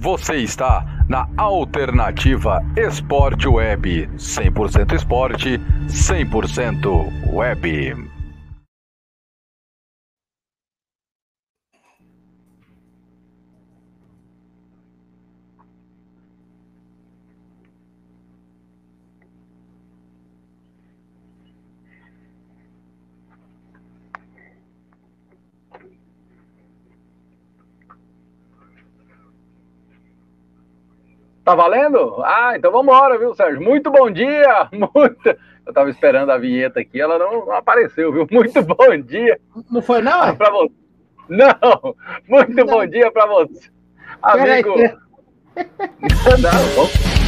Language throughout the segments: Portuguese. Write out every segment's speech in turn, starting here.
Você está na Alternativa Esporte Web. 100% esporte, 100% web. Tá valendo? Ah, então vamos embora, viu, Sérgio? Muito bom dia! Muito... Eu tava esperando a vinheta aqui, ela não, não apareceu, viu? Muito bom dia! Não foi, não? Ah, pra você. Não! Muito não. bom dia para você! Amigo! não, vamos...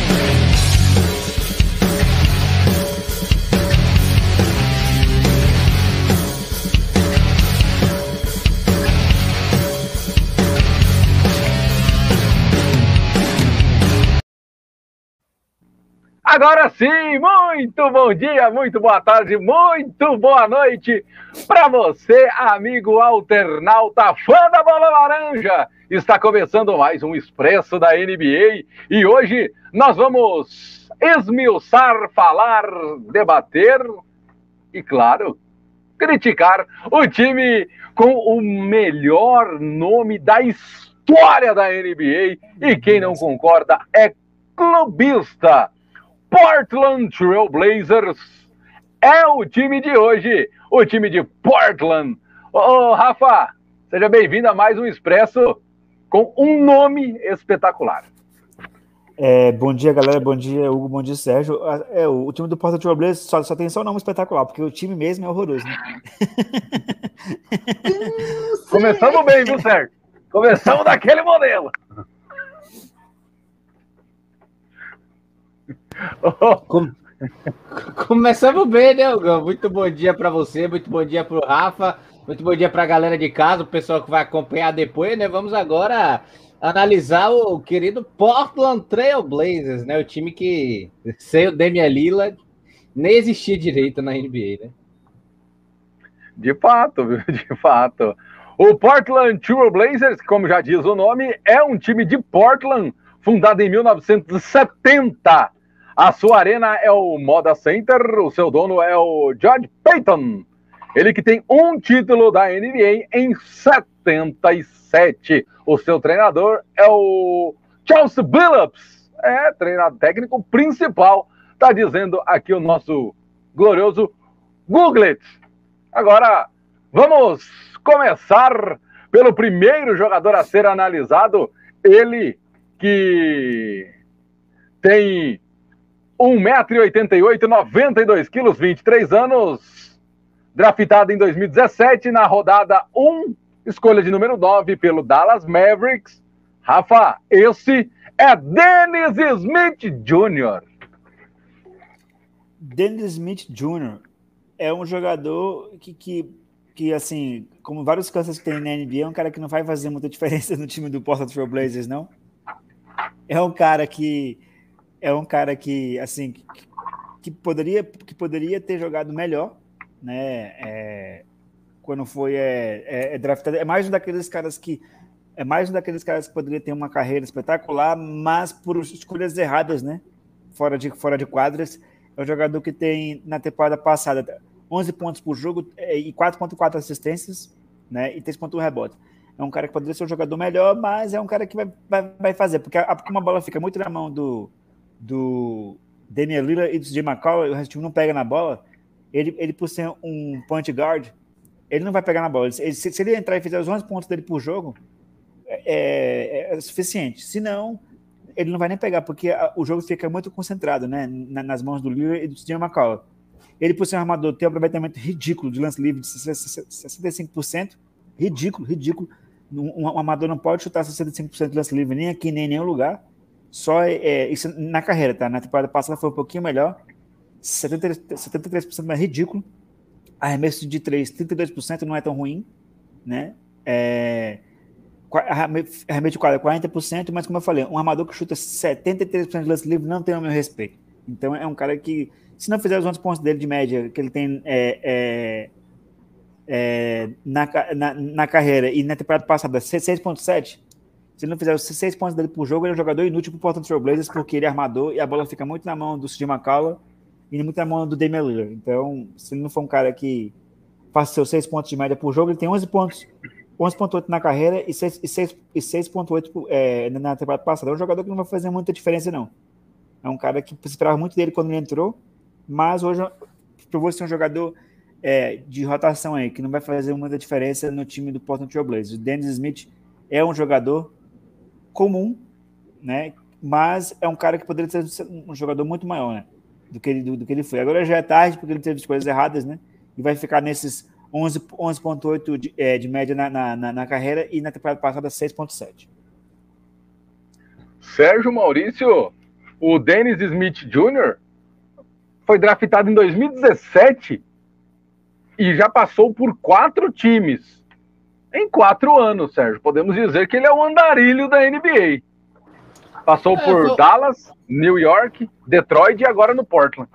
Agora sim, muito bom dia, muito boa tarde, muito boa noite para você, amigo alternauta, fã da bola laranja. Está começando mais um Expresso da NBA e hoje nós vamos esmiuçar, falar, debater e, claro, criticar o time com o melhor nome da história da NBA e quem não concorda é clubista. Portland Trail Blazers é o time de hoje, o time de Portland. Ô, oh, Rafa, seja bem-vindo a mais um Expresso com um nome espetacular. É, bom dia, galera. Bom dia, Hugo. Bom dia, Sérgio. É, o time do Portland Trail Blazers só, só tem só um nome espetacular, porque o time mesmo é horroroso, né? Começamos bem, viu, Sérgio? Começamos daquele modelo. Começamos bem, né, Hugo? Muito bom dia para você, muito bom dia para o Rafa, muito bom dia para a galera de casa, o pessoal que vai acompanhar depois, né? Vamos agora analisar o querido Portland Trail Blazers, né? O time que, sem o Damian Lillard, nem existia direito na NBA, né? De fato, viu? De fato. O Portland Trail Blazers, como já diz o nome, é um time de Portland, fundado em 1970 a sua arena é o Moda Center, o seu dono é o George Payton. Ele que tem um título da NBA em 77. O seu treinador é o Charles Billups. É, treinador técnico principal. Tá dizendo aqui o nosso glorioso Googlet. Agora, vamos começar pelo primeiro jogador a ser analisado. Ele que tem 1,88m, 92 quilos, 23 anos, draftado em 2017 na rodada 1, escolha de número 9 pelo Dallas Mavericks. Rafa, esse é Dennis Smith Jr. Dennis Smith Jr. é um jogador que, que, que, assim, como vários cânceres que tem na NBA, é um cara que não vai fazer muita diferença no time do Portland Trail Blazers, não. É um cara que é um cara que, assim, que, poderia, que poderia ter jogado melhor, né? É, quando foi é, é, é, draftado. É mais um daqueles caras que é mais um daqueles caras que poderia ter uma carreira espetacular, mas por escolhas erradas, né? Fora de, fora de quadras. É um jogador que tem, na temporada passada, 11 pontos por jogo é, e 4.4 assistências, né? E 3.1 rebotes. É um cara que poderia ser um jogador melhor, mas é um cara que vai, vai, vai fazer, porque a, uma bola fica muito na mão do, do Damian Lillard e do CJ McCollum, o resto do time não pega na bola, ele, ele por ser um point guard, ele não vai pegar na bola. Ele, se, se, ele entrar e fizer os 11 pontos dele por jogo, é, é, é suficiente. Se não, ele não vai nem pegar, porque a, o jogo fica muito concentrado né, na, nas mãos do Lillard e do CJ McCollum. Ele, por ser um armador, tem um aproveitamento ridículo de lance livre de 65%. Ridículo, ridículo. Um, um armador não pode chutar 65% de lance livre nem aqui, nem em nenhum lugar. Só é, isso na carreira, tá? Na temporada passada foi um pouquinho melhor. 73%, 73% mais ridículo. Arremesso de 3, 32% não é tão ruim, né? É, arremesso de quadra, 40%, mas como eu falei, um armador que chuta 73% de lance livre não tem o meu respeito. Então é um cara que, se não fizer os 11 pontos dele de média, que ele tem é, é, é, na, na, na, carreira e na temporada passada 6.7, Se ele não fizer os seis pontos dele por jogo, ele é um jogador inútil para o Portland Trail Blazers, porque ele é armador e a bola fica muito na mão do CJ McCollum e muito na mão do Damian Lillard. Então, se ele não for um cara que faça seus seis pontos de média por jogo, ele tem 11 pontos 11.8 na carreira e 6.8 e 6, é, na temporada passada. É um jogador que não vai fazer muita diferença, não. É um cara que esperava muito dele quando ele entrou, mas hoje provou ser um jogador é, de rotação aí, que não vai fazer muita diferença no time do Portland Trail Blazers. O Dennis Smith é um jogador comum, né? Mas é um cara que poderia ser um jogador muito maior, né? Do que ele, do, do que ele foi. Agora já é tarde, porque ele teve as coisas erradas, né? E vai ficar nesses 11,8 11 de, é, de média na, na, na, carreira e na temporada passada 6,7. Sérgio Maurício, o Dennis Smith Jr. foi draftado em 2017 e já passou por quatro times em quatro anos, Sérgio. Podemos dizer que ele é o andarilho da NBA. Passou é, por Dallas, New York, Detroit e agora no Portland.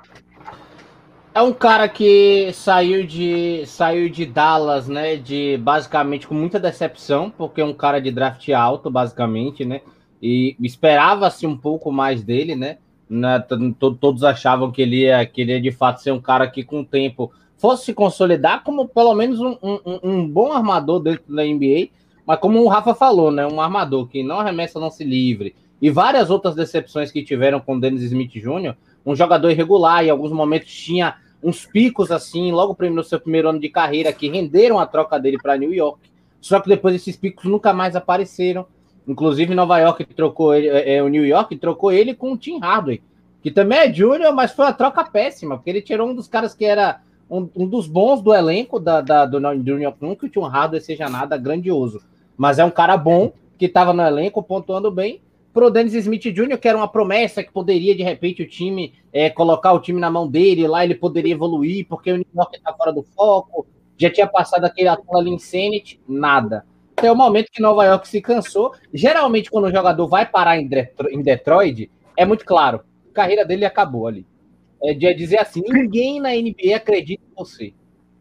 É um cara que saiu de saiu de Dallas, né? De basicamente com muita decepção, porque é um cara de draft alto, basicamente, né? E esperava-se um pouco mais dele, né? Na, todos achavam que ele, ia, que ele ia de fato ser um cara que com o tempo fosse se consolidar como pelo menos um, um, um, bom armador dentro da NBA, mas como o Rafa falou, né? Um armador que não arremessa, não se livre. E várias outras decepções que tiveram com o Dennis Smith Jr., um jogador irregular, em alguns momentos tinha uns picos assim, logo no seu primeiro ano de carreira, que renderam a troca dele para New York. Só que depois esses picos nunca mais apareceram. Inclusive, Nova York trocou ele, é, é, o New York trocou ele com o Tim Hardaway, que também é júnior, mas foi uma troca péssima, porque ele tirou um dos caras que era um, um dos bons do elenco da, da do, do New York. Não que o Tim Hardaway seja nada grandioso, mas é um cara bom que estava no elenco, pontuando bem, pro Dennis Smith Jr., que era uma promessa que poderia, de repente, o time é, colocar o time na mão dele, lá ele poderia evoluir, porque o New York tá fora do foco, já tinha passado aquele aquela Insanity, nada. Até o momento que Nova York se cansou. Geralmente, quando o jogador vai parar em Detroit, é muito claro, a carreira dele acabou ali. É de dizer assim: ninguém na NBA acredita em você.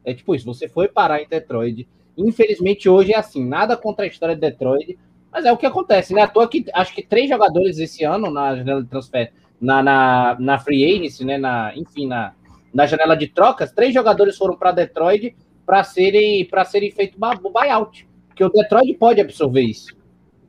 É tipo isso, você foi parar em Detroit. Infelizmente, hoje é assim, nada contra a história de Detroit, mas é o que acontece, né? À toa que acho que três jogadores esse ano na janela de transfer, na, na, na free agency, né? Na, enfim, na, na janela de trocas, três jogadores foram para Detroit para serem para serem feito buyout, que o Detroit pode absorver isso.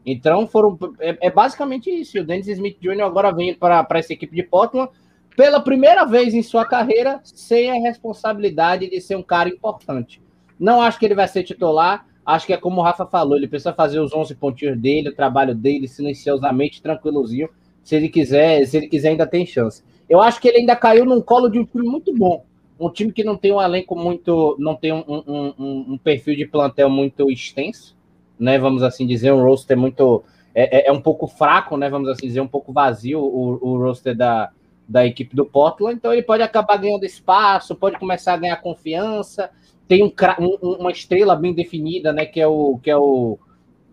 Então foram é, é basicamente isso. O Dennis Smith Jr. agora vem para essa equipe de Portland pela primeira vez em sua carreira sem a responsabilidade de ser um cara importante. Não acho que ele vai ser titular, Acho que é como o Rafa falou, ele precisa fazer os 11 pontinhos dele, o trabalho dele, silenciosamente, tranquilozinho. Se ele quiser, se ele quiser, ainda tem chance. Eu acho que ele ainda caiu num colo de um time muito bom. Um time que não tem um elenco muito. não tem um, um, um, um perfil de plantel muito extenso, né? Vamos assim dizer, um roster muito. É, é, é, um pouco fraco, né? Vamos assim dizer, um pouco vazio o, o roster da, da equipe do Portland. Então ele pode acabar ganhando espaço, pode começar a ganhar confiança tem um, um, uma estrela bem definida, né? Que é o que é o,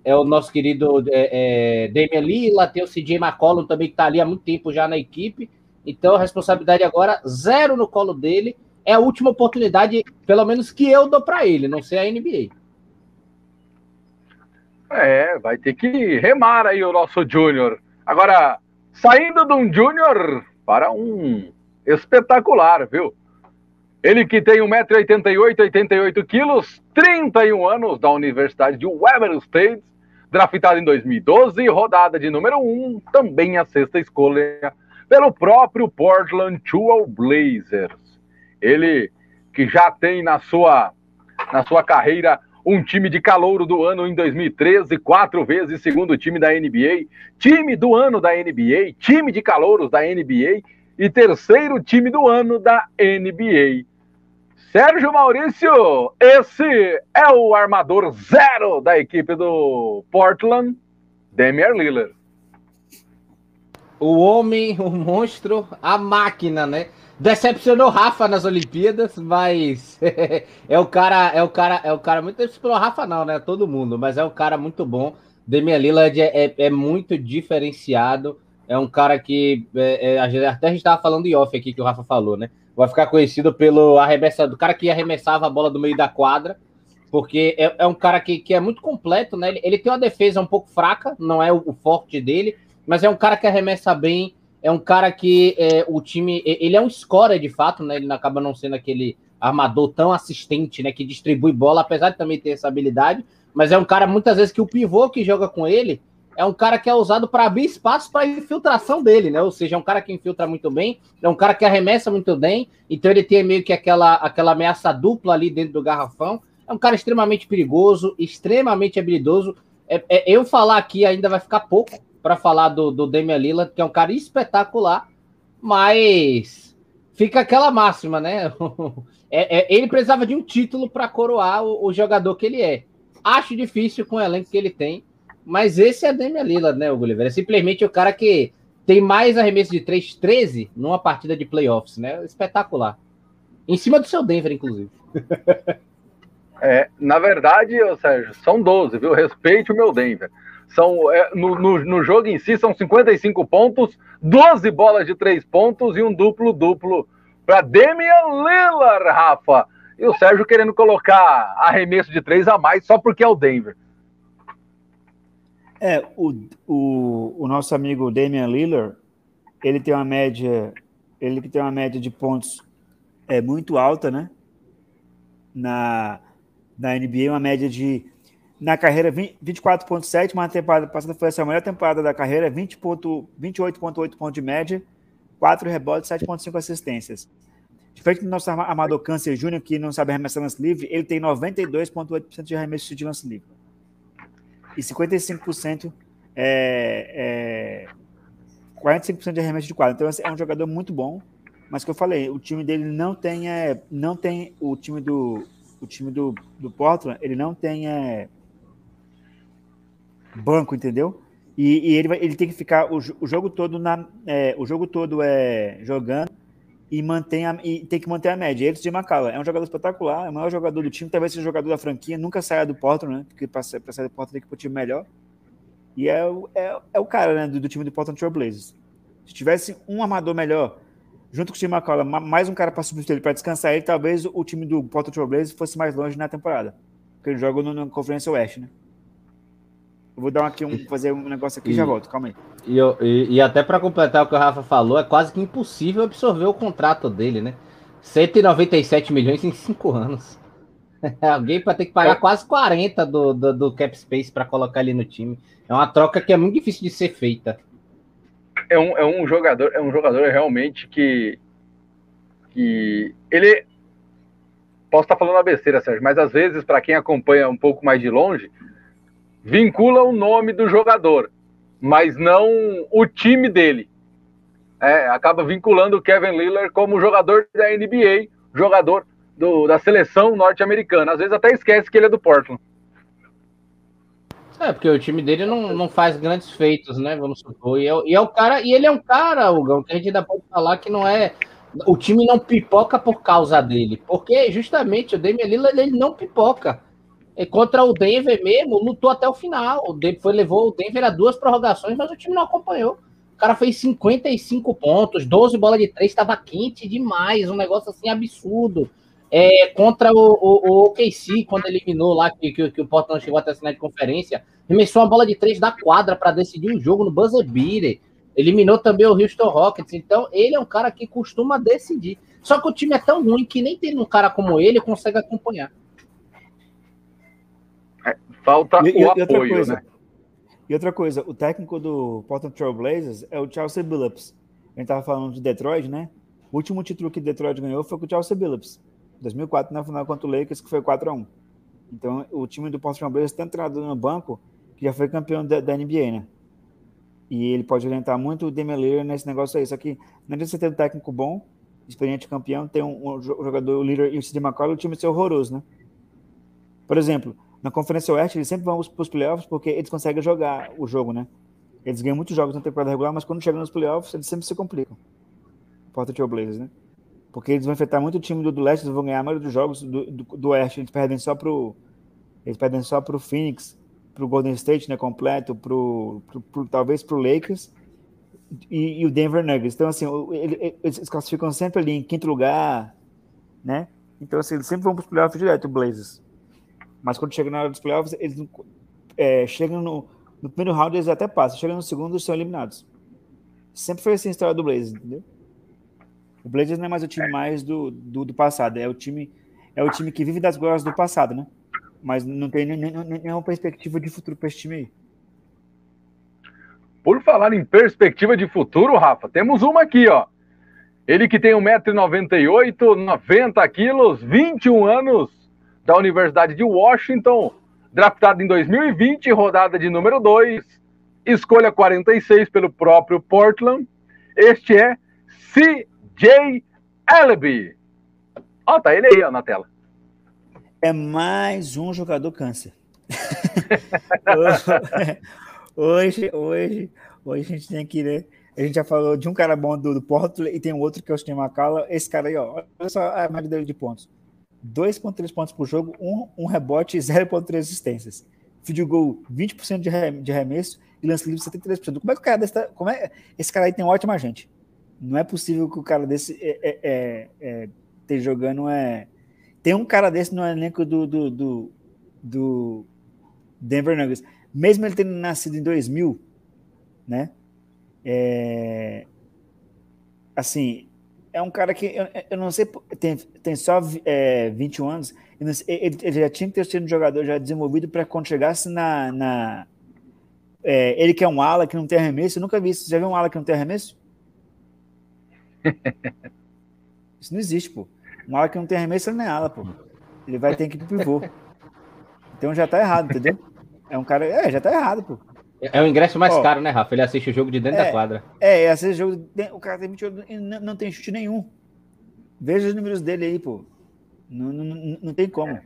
é o nosso querido é, é, Damian tem o CJ McCollum também que está ali há muito tempo já na equipe. Então a responsabilidade agora zero no colo dele. É a última oportunidade, pelo menos que eu dou para ele, não sei a NBA. É, vai ter que remar aí o nosso Júnior. Agora, saindo de um Júnior para um espetacular, viu? Ele que tem 1,88m, 88 quilos, 31 anos, da Universidade de Weber State, draftado em 2012, rodada de número 1, também a sexta escolha pelo próprio Portland Trail Blazers. Ele que já tem na sua, na sua carreira um time de calouro do ano em 2013, quatro vezes segundo time da NBA, time do ano da NBA, time de calouros da NBA e terceiro time do ano da NBA. Sérgio Maurício, esse é o armador zero da equipe do Portland, Damian Lillard. O homem, o monstro, a máquina, né? Decepcionou Rafa nas Olimpíadas, mas é o cara, é o cara, é o cara muito decepcionou Rafa não, né? Todo mundo, mas é um cara muito bom. Damian Lillard é, é, é muito diferenciado. É um cara que é, é, até a gente estava falando em off aqui que o Rafa falou, né? vai ficar conhecido pelo arremessador, do cara que arremessava a bola do meio da quadra. porque é, é um cara que, que é muito completo, né? Ele, ele, tem uma defesa um pouco fraca, não é o, o, forte dele, mas é um cara que arremessa bem, é um cara que é, o time. Ele é um scorer de fato, né? Ele acaba não sendo aquele armador tão assistente, né? Que distribui bola, apesar de também ter essa habilidade, mas é um cara muitas vezes que o pivô que joga com ele é um cara que é usado para abrir espaço para infiltração dele, né? Ou seja, é um cara que infiltra muito bem, é um cara que arremessa muito bem, então ele tem meio que aquela, aquela ameaça dupla ali dentro do garrafão. É um cara extremamente perigoso, extremamente habilidoso. É, é, eu falar aqui ainda vai ficar pouco para falar do, do Damian Lillard, que é um cara espetacular, mas fica aquela máxima, né? é, é, ele precisava de um título para coroar o, o, jogador que ele é. Acho difícil com o elenco que ele tem, mas esse é Damian Lillard, né, Gulliver? É simplesmente o cara que tem mais arremesso de 3, 13 numa partida de playoffs, né? Espetacular. Em cima do seu Denver, inclusive. É, na verdade, Sérgio, são 12, viu? Respeite o meu Denver. São, é, no, no, no, jogo em si, são 55 pontos, 12 bolas de 3 pontos e um duplo-duplo para Damian Lillard, Rafa. E o Sérgio querendo colocar arremesso de 3 a mais só porque é o Denver. É, o, o, o nosso amigo Damian Lillard, ele tem uma média, ele tem uma média de pontos é muito alta, né? Na, na NBA, uma média de na carreira 24.7, uma temporada passada foi essa a melhor temporada da carreira, 28.8 pontos de média, 4 rebotes, 7.5 assistência. Diferente do nosso amador Câncer Júnior, que não sabe arremessar lance livre, ele tem 92.8% de arremesso de lance livre e 55% é, é 45% de arremesso de quadra. Então assim, é um jogador muito bom, mas que eu falei, o time dele não tem é, não tem o time do o time do, do Portland, ele não tem é, banco, entendeu? E, e, ele, vai, ele tem que ficar o, o jogo todo na é, o jogo todo é jogando e mantém a, e tem que manter a média. Ele, de Macala, é um jogador espetacular, é o maior jogador do time, talvez seja o jogador da franquia, nunca saia do Portland, né? Porque para sair do Portland tem que ir para o time melhor. E é, é, é o cara né, do, do time do Portland Trail Blazers. Se tivesse um armador melhor, junto com o time McCollum, mais um cara para substituir ele para descansar ele, talvez o time do Portland Trail Blazers fosse mais longe na temporada. Porque ele joga no, Conferência Oeste, né? Eu vou dar aqui um, fazer um negócio aqui e já volto, calma aí. E, e, e até para completar o que o Rafa falou, é quase que impossível absorver o contrato dele, né? 197 milhões em 5 anos. Alguém vai ter que pagar é. quase 40 do, do, do cap space para colocar ele no time. É uma troca que é muito difícil de ser feita. É um, é um jogador, é um jogador realmente que, que ele posso estar falando a besteira, Sérgio, mas às vezes para quem acompanha um pouco mais de longe, vincula o nome do jogador, mas não o time dele. É, acaba vinculando o Kevin Lillard como jogador da NBA, jogador do, da seleção norte-americana. Às vezes até esquece que ele é do Portland. É, porque o time dele não, não faz grandes feitos, né? Vamos supor. E é, e é o cara, e ele é um cara, Hugão, que a gente ainda pode falar que não é. O time não pipoca por causa dele. Porque justamente o Damian Lillard ele não pipoca. E contra o Denver mesmo, lutou até o final. O Denver levou o Denver a duas prorrogações, mas o time não acompanhou. O cara fez 55 pontos, 12 bolas de três, estava quente demais, um negócio assim absurdo. É, contra o, o, o OKC, quando eliminou lá, que, que, que o Portland chegou até a final de conferência, remessou uma bola de três da quadra para decidir um jogo no buzzer beater. Eliminou também o Houston Rockets. Então, ele é um cara que costuma decidir. Só que o time é tão ruim que nem tem um cara como ele consegue acompanhar. Falta e, o e apoio, coisa, né? E outra coisa, o técnico do Portland Trail Blazers é o Chelsea Billups. A gente estava falando de Detroit, né? O último título que Detroit ganhou foi com o Chelsea Billups. 2004, na final contra o Lakers, que foi 4 a 1 Então, o time do Portland Trail Blazers tem entrado no banco, que já foi campeão da, da, NBA, né? E ele pode orientar muito o Demilir nesse negócio aí. Só que não adianta você ter um técnico bom, experiente campeão, ter um, um jogador, o líder e o Sid McCollum, o time ser horroroso, né? Por exemplo, na Conferência Oeste, eles sempre vão para os playoffs porque eles conseguem jogar o jogo, né? Eles ganham muitos jogos na temporada regular, mas quando chegam nos playoffs, eles sempre se complicam. Porta Trail Blazers, né? Porque eles vão enfrentar muito time do, do leste, eles vão ganhar a maioria dos jogos do, do, do oeste. Eles perdem só pro. Eles perdem só pro Phoenix, pro Golden State, né? Completo, pro, pro, pro talvez pro Lakers e, e, o Denver Nuggets. Então, assim, eles classificam sempre ali em quinto lugar, né? Então, assim, eles sempre vão para os playoffs direto, o Blazers. Mas quando chega na hora dos playoffs, eles é, chegam no, no primeiro round, eles até passam. Chegam no segundo, eles são eliminados. Sempre foi assim a história do Blazers, entendeu? O Blazers não é mais o time mais do, do, do passado, é o time é o time que vive das glórias do passado, né? Mas não tem nenhuma perspectiva de futuro para esse time aí. Por falar em perspectiva de futuro, Rafa, temos uma aqui, ó. Ele que tem 1,98m, 90 quilos, 21 anos, da Universidade de Washington, draftado em 2020, rodada de número 2, escolha 46 pelo próprio Portland. Este é CJ Ellaby. Ó, tá ele aí ó, na tela. É mais um jogador câncer. hoje, hoje, hoje a gente tem que ler. A gente já falou de um cara bom do, do Portland e tem um outro que é o Steve McCalla. Esse cara aí, ó, olha só a média dele de pontos: 2,3 pontos por jogo, um, um rebote e 0,3 assistências. Field goal 20% de, rem, de arremesso e lance livre 73%. Como é que o cara desse. Tá, como é, esse cara aí tem ótima gente. Não é possível que o cara desse é, é, é, é esteja jogando. É... Tem um cara desse no elenco do, do, do, do Denver Nuggets. Mesmo ele tendo nascido em 2000, né? É, assim, é um cara que eu, eu não sei, tem, tem só é, 21 anos, ele, ele, já tinha que ter sido um jogador já desenvolvido para quando chegasse na. na é, ele que é um ala que não tem arremesso, eu nunca vi isso. Você já viu um ala que não tem arremesso? Isso não existe, pô. Um ala que não tem arremesso, ele não é ala, pô. Ele vai ter que ir pro pivô. Então já tá errado, entendeu? É um cara. É, já tá errado, pô. É o ingresso mais Ó, caro, né, Rafa? Ele assiste o jogo de dentro é, da quadra. É, assiste o jogo. O cara tem 28 e não, não tem chute nenhum. Veja os números dele aí, pô. Não, não, não tem como.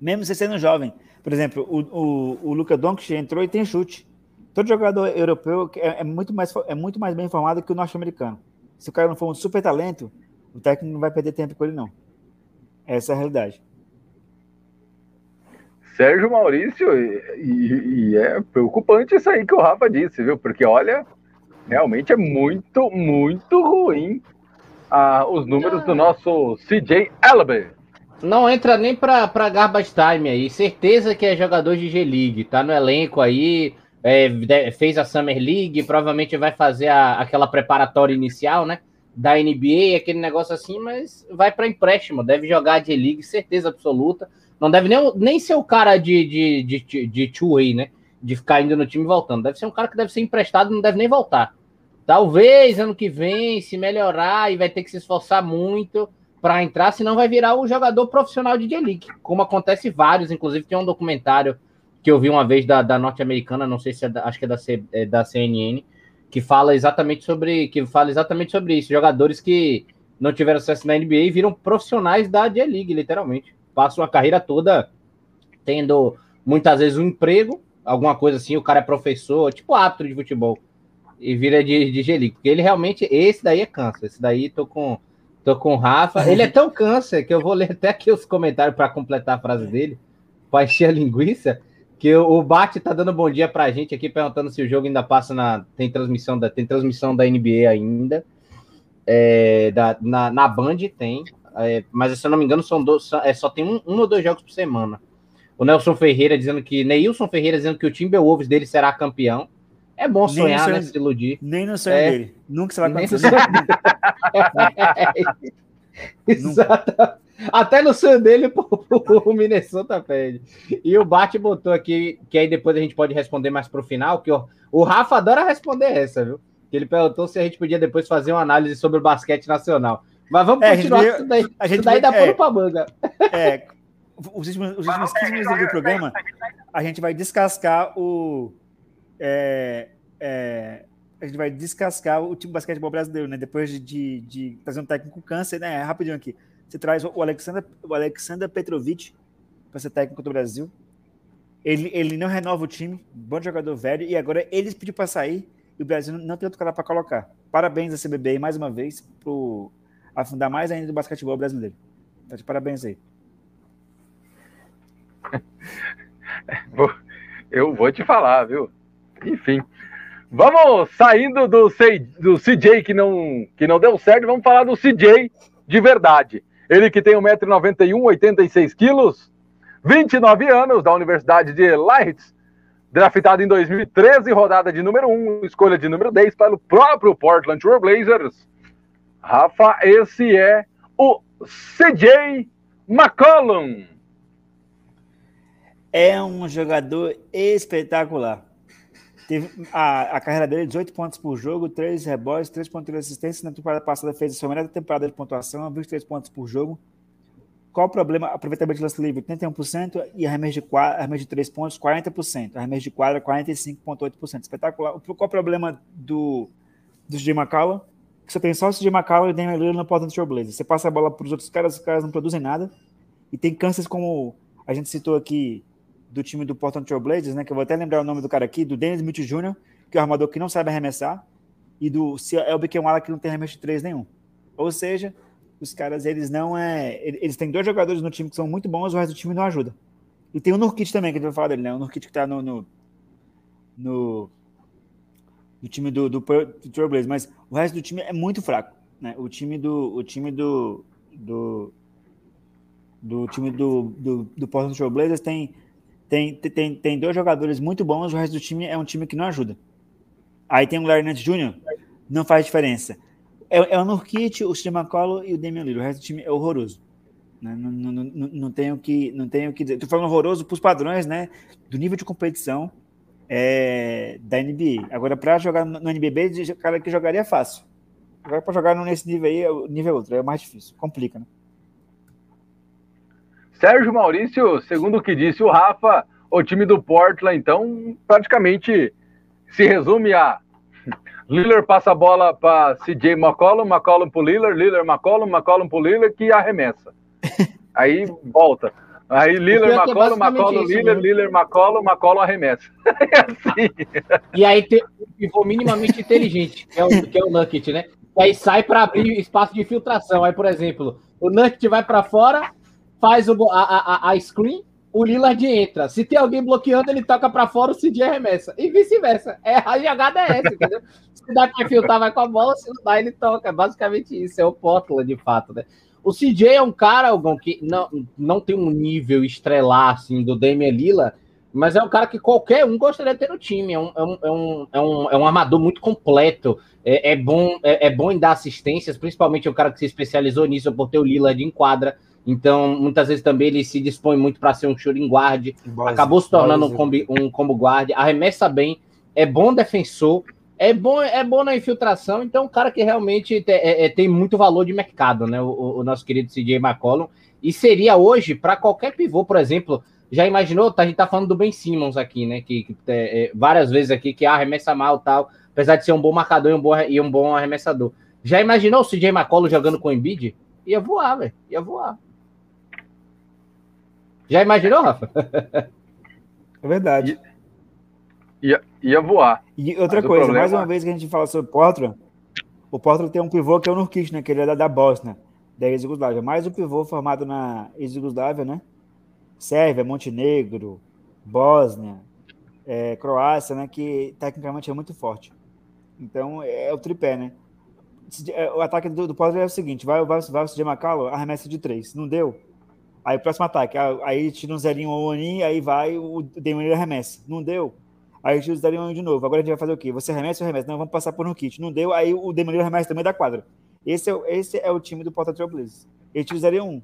Mesmo você sendo jovem. Por exemplo, o, o, o Luca Doncic entrou e tem chute. Todo jogador europeu é, é, muito mais, é muito mais bem informado que o norte-americano. Se o cara não for um super talento, o técnico não vai perder tempo com ele, não. Essa é a realidade. Sérgio Maurício, e, e, é preocupante isso aí que o Rafa disse, viu? Porque olha, realmente é muito, muito ruim ah, os números do nosso CJ Ellaby. Não entra nem para garbage time aí. Certeza que é jogador de G-League, tá no elenco aí, é, fez a Summer League, provavelmente vai fazer a, aquela preparatória inicial, né? Da NBA, aquele negócio assim, mas vai para empréstimo, deve jogar de League, certeza absoluta. Não deve nem, nem ser o cara de, de, de, de two-way, né? De ficar indo no time e voltando. Deve ser um cara que deve ser emprestado e não deve nem voltar. Talvez ano que vem, se melhorar e vai ter que se esforçar muito para entrar, senão vai virar o jogador profissional de J-League, como acontece vários. Inclusive, tem um documentário que eu vi uma vez da, da norte-americana, não sei se é da, acho que é da, C, é da CNN, que fala exatamente sobre que fala exatamente sobre isso. Jogadores que não tiveram sucesso na NBA viram profissionais da J-League, literalmente passam a carreira toda tendo muitas vezes um emprego, alguma coisa assim, o cara é professor, tipo árbitro de futebol, e vira de, de Gelico. Porque ele realmente, esse daí é câncer. Esse daí tô com, tô com o Rafa. Ele é tão câncer que eu vou ler até aqui os comentários para completar a frase dele, para encher a linguiça. Que o Bate tá dando bom dia pra gente aqui, perguntando se o jogo ainda passa na. Tem transmissão da, tem transmissão da NBA ainda. É, da, na, na Band tem. É, mas se eu não me engano, são dois, é, só tem um, um ou dois jogos por semana. O Nelson Ferreira dizendo que. Neilson Ferreira dizendo que o Timberwolves dele será campeão. É bom sonhar, né? Se iludir. Nem no sonho é, dele. Nunca você vai acontecer. Exato. Até no sonho dele, o Minnesota pede. E o Bate botou aqui, que aí depois a gente pode responder mais pro final, que o, o Rafa adora responder essa, viu? Que ele perguntou se a gente podia depois fazer uma análise sobre o basquete nacional. Mas vamos é, continuar, isso daí, a gente daí dá é, pano pra manga. É, os últimos, os últimos 15 minutos do programa, a gente vai descascar o. É, é, a gente vai descascar o time de basquetebol brasileiro, né? Depois de, de, de trazer um técnico com câncer, né? Rapidinho aqui. Você traz o Alexander, o Alexander Petrovic para ser técnico do Brasil. Ele, ele não renova o time, bom jogador velho, e agora eles pediu para sair e o Brasil não tem outro cara para colocar. Parabéns a CBB mais uma vez pro afundar mais ainda o basquetebol brasileiro. Então, de parabéns aí. Eu vou te falar, viu? Enfim. Vamos saindo do, C, do CJ que não, que não deu certo, vamos falar do CJ de verdade. Ele que tem 1,91m, 86 quilos, 29 anos, da Universidade de Leeds, draftado em 2013, rodada de número 1, escolha de número 10 pelo próprio Portland Trail Blazers. Rafa, esse é o CJ McCollum. É um jogador espetacular. Teve a, a carreira dele, 18 pontos por jogo, 3 rebotes, 3.3 assistências. Na temporada passada fez a sua melhor temporada de pontuação, 23 pontos por jogo. Qual o problema? Aproveitamento de lance livre, 81%, e arremesso de, quadra, arremesso de 3 pontos, 40%. Arremesso de quadra, 45,8%. Espetacular. Qual o problema do, do CJ McCollum? Você tem só o CJ McCollum e o Damian Lillard no Portland Trail Blazers. Você passa a bola para os outros caras, os caras não produzem nada. E tem cânceres como a gente citou aqui do time do Portland Trail Blazers, né? Que eu vou até lembrar o nome do cara aqui, do Dennis Mitchell Jr., que é o armador que não sabe arremessar, e do Elby Kemwala, que não tem arremesso de três nenhum. Ou seja, os caras, eles não é. Eles têm dois jogadores no time que são muito bons, o resto do time não ajuda. E tem o Nurkit também, que a gente vai falar dele, né? O Nurkit que tá no. no, no, no time do, do, do Trailblazers, mas o resto do time é muito fraco. Né? O time do. O time do. do do time do, do, do Portland Trail Blazers tem tem, tem, tem dois jogadores muito bons, o resto do time é um time que não ajuda. Aí tem o Larry Nance Jr., não faz diferença. É, é o Nurkit, o Steve McCollum e o Damian Lillard. O resto do time é horroroso. Né? Não, não, não, não, tenho que, não tenho que dizer. Estou falando horroroso para os padrões né, do nível de competição é, da NBA. Agora, para jogar no NBB, cara que jogaria é fácil. Agora, para jogar nesse nível aí, o nível é outro, é mais difícil, complica, né? Sérgio Maurício, segundo o que disse o Rafa, o time do Portland, então, praticamente se resume a Lillard passa a bola para CJ McCollum, McCollum para Lillard, Lillard McCollum, McCollum para Lillard, que arremessa. Aí volta. Aí Lillard, McCollum, é McCollum, Lillard, né? Lillard, McCollum, McCollum arremessa. É assim. E aí tem um pivô minimamente inteligente, que é o, que é o Nugget, né? E aí sai para abrir espaço de filtração. Aí, por exemplo, o Nugget vai para fora, faz o, a, a, a screen, o Lillard entra. Se tem alguém bloqueando, ele toca para fora, o CJ arremessa. E vice-versa. É, a jogada é essa, entendeu? Se dá para filtrar, vai com a bola, se não dá, ele toca. É basicamente isso. É o Portland, de fato, né? O CJ é um cara, que não, não tem um nível estrelar, assim, do Damian Lillard, mas é um cara que qualquer um gostaria de ter no time. É um, é um, é um, é um, é um armador muito completo. É, é bom, é, é, bom em dar assistências, principalmente o cara que se especializou nisso por ter o Lillard em quadra. Então, muitas vezes também ele se dispõe muito para ser um shooting guard. Base, acabou se tornando um, combi, um combo guard. Arremessa bem, é bom defensor, é bom, é bom na infiltração. Então, um cara que realmente te, é, é, tem muito valor de mercado, né? O, o nosso querido CJ McCollum. E seria hoje, para qualquer pivô, por exemplo, já imaginou? Tá, a gente tá falando do Ben Simmons aqui, né? Que, que é, é várias vezes aqui que arremessa mal tal, apesar de ser um bom marcador e um bom, e um bom arremessador. Já imaginou o CJ McCollum jogando com o Embiid? Ia voar, velho. Ia voar. Já imaginou, Rafa? É verdade. Ia, ia voar. E outra Mas coisa, mais uma vez que a gente fala sobre Portland, o Portland tem um pivô que é o Nurkic, né? Que ele é da, Bósnia, da ex-Yugoslávia. Mais o pivô formado na ex-Yugoslávia, né? Sérvia, Montenegro, Bósnia, é, Croácia, né? Que tecnicamente é muito forte. Então, é, é o tripé, né? É, o ataque do, do Portland é o seguinte: vai, vai, vai o CJ McCallum, arremessa de três. Não deu? Aí próximo ataque, aí tira um zerinho ou Oni, aí vai o Demônio arremessa. Não deu? Aí tira o zerinho de novo. Agora a gente vai fazer o quê? Você arremessa ou arremessa? Não, vamos passar por um kit. Não deu, aí o Demônio arremessa também da quadra. Esse é, esse é o time do Porta Trail Blazers. Ele tira o zerinho um.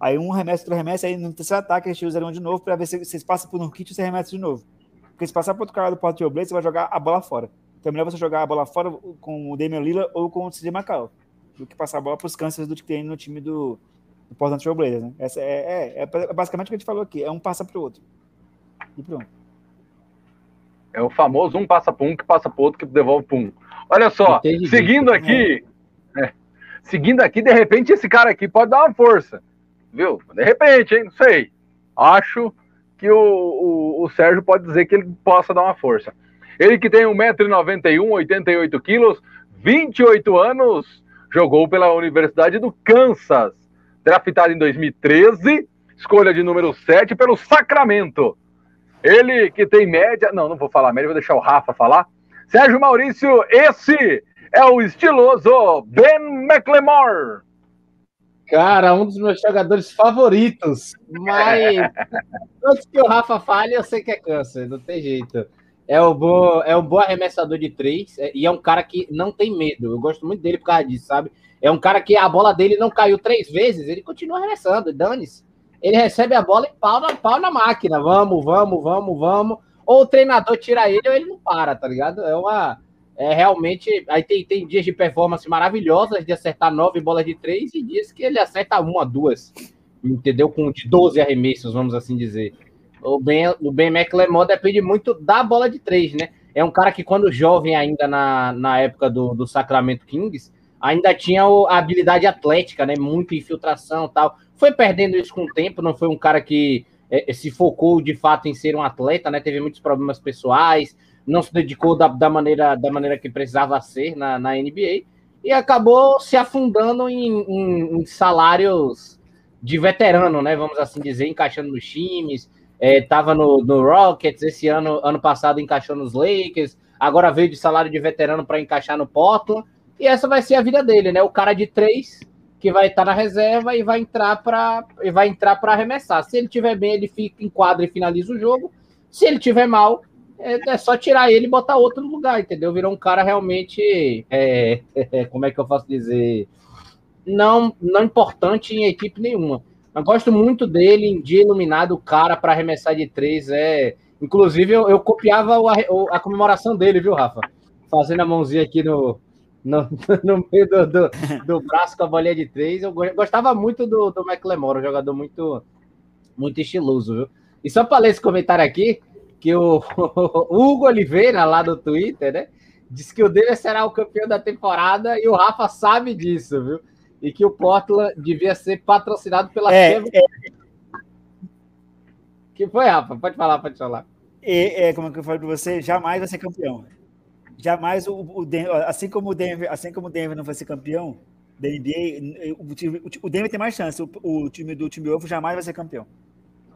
Aí um arremessa, outro arremessa, aí no terceiro ataque ele tira o zerinho de novo para ver se vocês passam por um kit e você arremessa de novo. Porque se passar para outro cara do Porta Trail você vai jogar a bola fora. Então é melhor você jogar a bola fora com o Damian Lillard ou com o CJ McCall do que passar a bola para os cânceres do que tem no time do, do Portland Trail né? Essa é, é, é, basicamente o que a gente falou aqui, é um passa para o outro. E pronto. É o famoso um passa para um que passa para outro que devolve para um. Olha só, Entendi. seguindo aqui, é. seguindo aqui, de repente esse cara aqui pode dar uma força, viu? De repente, hein? Não sei. Acho que o, o, o Sérgio pode dizer que ele possa dar uma força. Ele que tem 1,91m, 88 quilos, 28 anos, jogou pela Universidade do Kansas draftado em 2013, escolha de número 7 pelo Sacramento. Ele que tem média. Não, não vou falar média, vou deixar o Rafa falar. Sérgio Maurício, esse é o estiloso Ben McLemore. Cara, um dos meus jogadores favoritos. Mas antes que o Rafa fale, eu sei que é câncer, não tem jeito. É um bom, é um bom arremessador de três é, e é um cara que não tem medo. Eu gosto muito dele por causa disso, sabe? É um cara que a bola dele não caiu três vezes, ele continua arremessando, dane-se. Ele recebe a bola e pau na, pau na máquina. Vamos, vamos, vamos, vamos. Ou o treinador tira ele ou ele não para, tá ligado? É uma é realmente. Aí tem, tem dias de performance maravilhosas, de acertar nove bolas de três, e dias que ele acerta uma, duas, entendeu? Com de 12 arremessos, vamos assim dizer. O Ben, o ben McLemore depende muito da bola de três, né? É um cara que, quando jovem, ainda na, na época do, do Sacramento Kings, ainda tinha a habilidade atlética, né? Muita infiltração tal. Foi perdendo isso com o tempo, não foi um cara que é, se focou de fato em ser um atleta, né? Teve muitos problemas pessoais, não se dedicou da, da, maneira, da maneira que precisava ser na, na NBA e acabou se afundando em, em, em, salários de veterano, né? Vamos assim dizer, encaixando nos times. Estava é, no, no Rockets, esse ano, ano passado encaixou nos Lakers, agora veio de salário de veterano para encaixar no Portland. E essa vai ser a vida dele, né? O cara de três que vai estar na reserva e vai entrar para vai entrar para arremessar. Se ele tiver bem, ele fica em quadra e finaliza o jogo. Se ele tiver mal, é, é, só tirar ele e botar outro no lugar, entendeu? Virou um cara realmente, é, é, como é que eu posso dizer, não, não importante em equipe nenhuma. Eu gosto muito dele em dia iluminado, o cara para arremessar de três é. Inclusive, eu, eu copiava o, a, a, comemoração dele, viu, Rafa? Fazendo a mãozinha aqui no, no, no meio do, do, do, braço com a bolinha de três. Eu gostava muito do, do McLemore, um jogador muito, muito estiloso, viu? E só para ler esse comentário aqui, que o, Hugo Oliveira, lá do Twitter, né? Diz que o dele será o campeão da temporada e o Rafa sabe disso, viu? E que o Portland devia ser patrocinado pela é. É... Que foi, Rafa? Pode falar, pode falar. É, é como é que eu falei para você, jamais vai ser campeão. Jamais o, o Denver, assim como o Denver, assim como o Denver não vai ser campeão da NBA, o, time, o Denver tem mais chance. O, o time do time Ovo jamais vai ser campeão.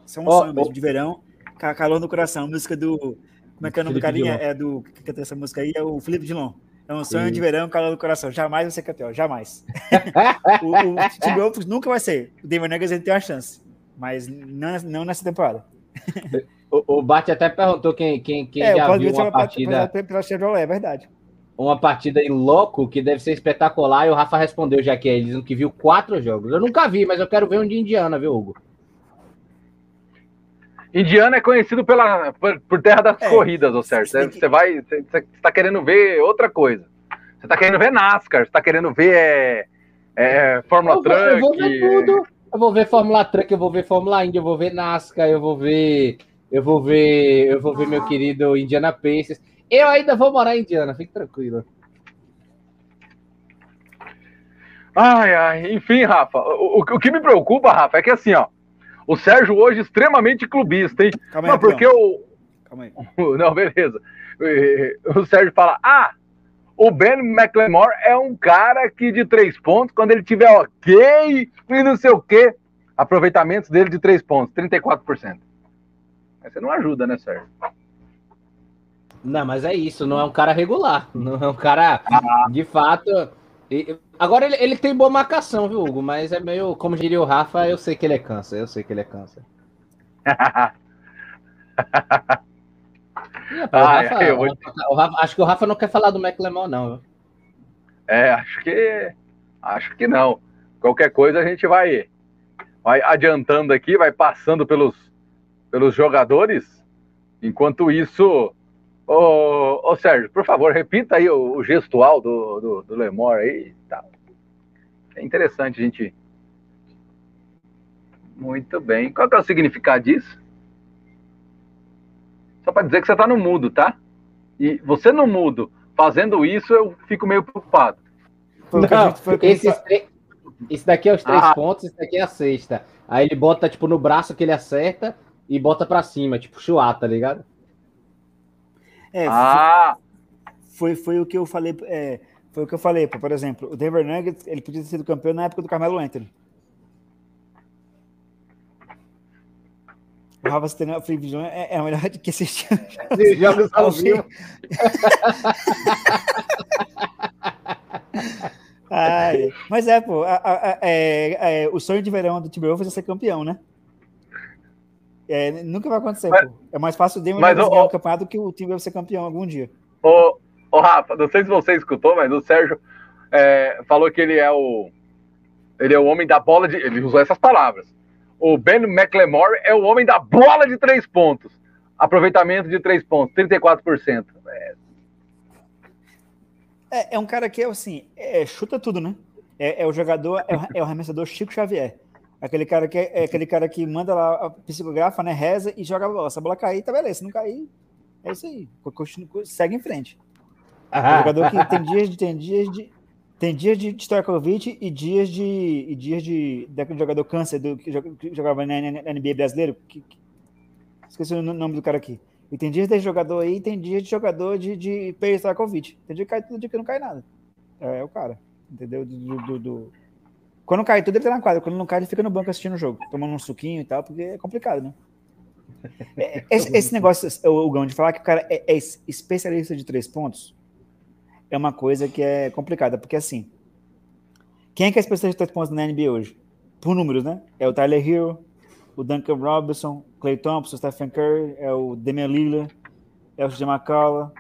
Isso é um oh, sonho mesmo oh. de verão calor no coração. Música do. Como é que é o nome do carinha? É do. Que canta essa música aí? É o Felipe Dilon. É um sonho Sim. de verão, calor no coração. Jamais vai ser campeão, jamais. o, o Timberwolves nunca vai ser. O Denver Nuggets tem uma chance, mas não, não nessa temporada. O, o Bart até perguntou quem, quem, quem é, já viu uma partida... Pela Chevrolet, é verdade. Uma partida em louco que deve ser espetacular e o Rafa respondeu já que é, ele dizendo que viu quatro jogos. Eu nunca vi, mas eu quero ver um de Indiana, viu, Hugo? Indiana é conhecido pela, por, por terra das é, corridas, ou certo? Você, que... vai, você está querendo ver outra coisa. Você está querendo ver NASCAR, você está querendo ver é, é, Fórmula eu vou, Truck. Eu vou ver tudo. Eu vou ver Fórmula Truck, eu vou ver Fórmula Indy, eu vou ver NASCAR, eu vou ver, eu vou ver, eu vou ver meu querido Indiana Pacers. Eu ainda vou morar em Indiana, fique tranquilo. Ai, ai, enfim, Rafa, o, o, o que me preocupa, Rafa, é que assim, ó, o Sérgio hoje extremamente clubista, hein? Calma aí, não, porque o. Calma aí. Não, beleza. O Sérgio fala: ah, o Ben McLemore é um cara que de três pontos, quando ele tiver ok e não sei o quê, aproveitamentos dele de três pontos, 34%. Mas você não ajuda, né, Sérgio? Não, mas é isso, não é um cara regular, não é um cara ah. de fato Agora ele, ele tem boa marcação, viu, Hugo? Mas é meio, como diria o Rafa, eu sei que ele é câncer, eu sei que ele é câncer. acho que o Rafa não quer falar do McLemore, não. Viu? É, acho que acho que não. Qualquer coisa a gente vai vai adiantando aqui, vai passando pelos pelos jogadores. Enquanto isso, Ô, ô Sérgio, por favor, repita aí o, o gestual do, do, do Lemor aí. Tá. É interessante gente. Muito bem. Qual que é o significado disso? Só para dizer que você está no mudo, tá? E você no mudo, fazendo isso, eu fico meio preocupado. Não, esses Esse daqui é os três ah. pontos, esse daqui é a sexta. Aí ele bota, tipo, no braço que ele acerta e bota para cima, tipo, chuá, tá ligado? É, ah! Foi, foi o que eu falei. É, foi o que eu falei, por exemplo, o Denver Nuggets ele podia ter sido campeão na época do Carmelo Anthony. O Rafa Stenel, Free Vision é, é a melhor que assistir. Jogos ao vivo. Ai, mas é, pô, a, a, a, é, é, o sonho de verão do Timberwolves é ser campeão, né? É, nunca vai acontecer, mas. É mais fácil o Denver ganhar o campeonato do que o Timberwolves ser campeão algum dia. Ô, ô, Rafa, não sei se você escutou, mas o Sérgio é, falou que ele é o ele é o homem da bola de. Ele usou essas palavras. O Ben McLemore é o homem da bola de três pontos. Aproveitamento de três pontos, 34%. É, é, é um cara que é assim, é, chuta tudo, né? É, é o jogador, é o, é o arremessador Chico Xavier. Aquele cara que é, é, aquele cara que manda lá a psicografa, né? Reza e joga a bola. Se a bola cair, tá beleza. Se não cair, é isso aí. Continua, segue em frente. Ah, jogador que tem dias de, tem dias de, tem dias de Stojkovic e dias de. e dias de. daquele jogador câncer do, que jogava na, na NBA brasileiro. Que, que, esqueci o nome do cara aqui. E tem dias de jogador aí, tem dias de jogador de, de Stojkovic. Tem dia que cai tudo, dia que não cai nada. É, é o cara. Entendeu? Do, do, do, Quando cai tudo, ele tá na quadra. Quando não cai, ele fica no banco assistindo o jogo, tomando um suquinho e tal, porque é complicado, né? É, esse, esse negócio, o Gão, de falar que o cara é, é especialista de três pontos, é uma coisa que é complicada, porque assim, quem é que é especialista de três pontos na NBA hoje? Por números, né? É o Tyler Hero, o Duncan Robinson, Clay Thompson, Stephen Curry, é o Damian Lillard, é o CJ McCullough,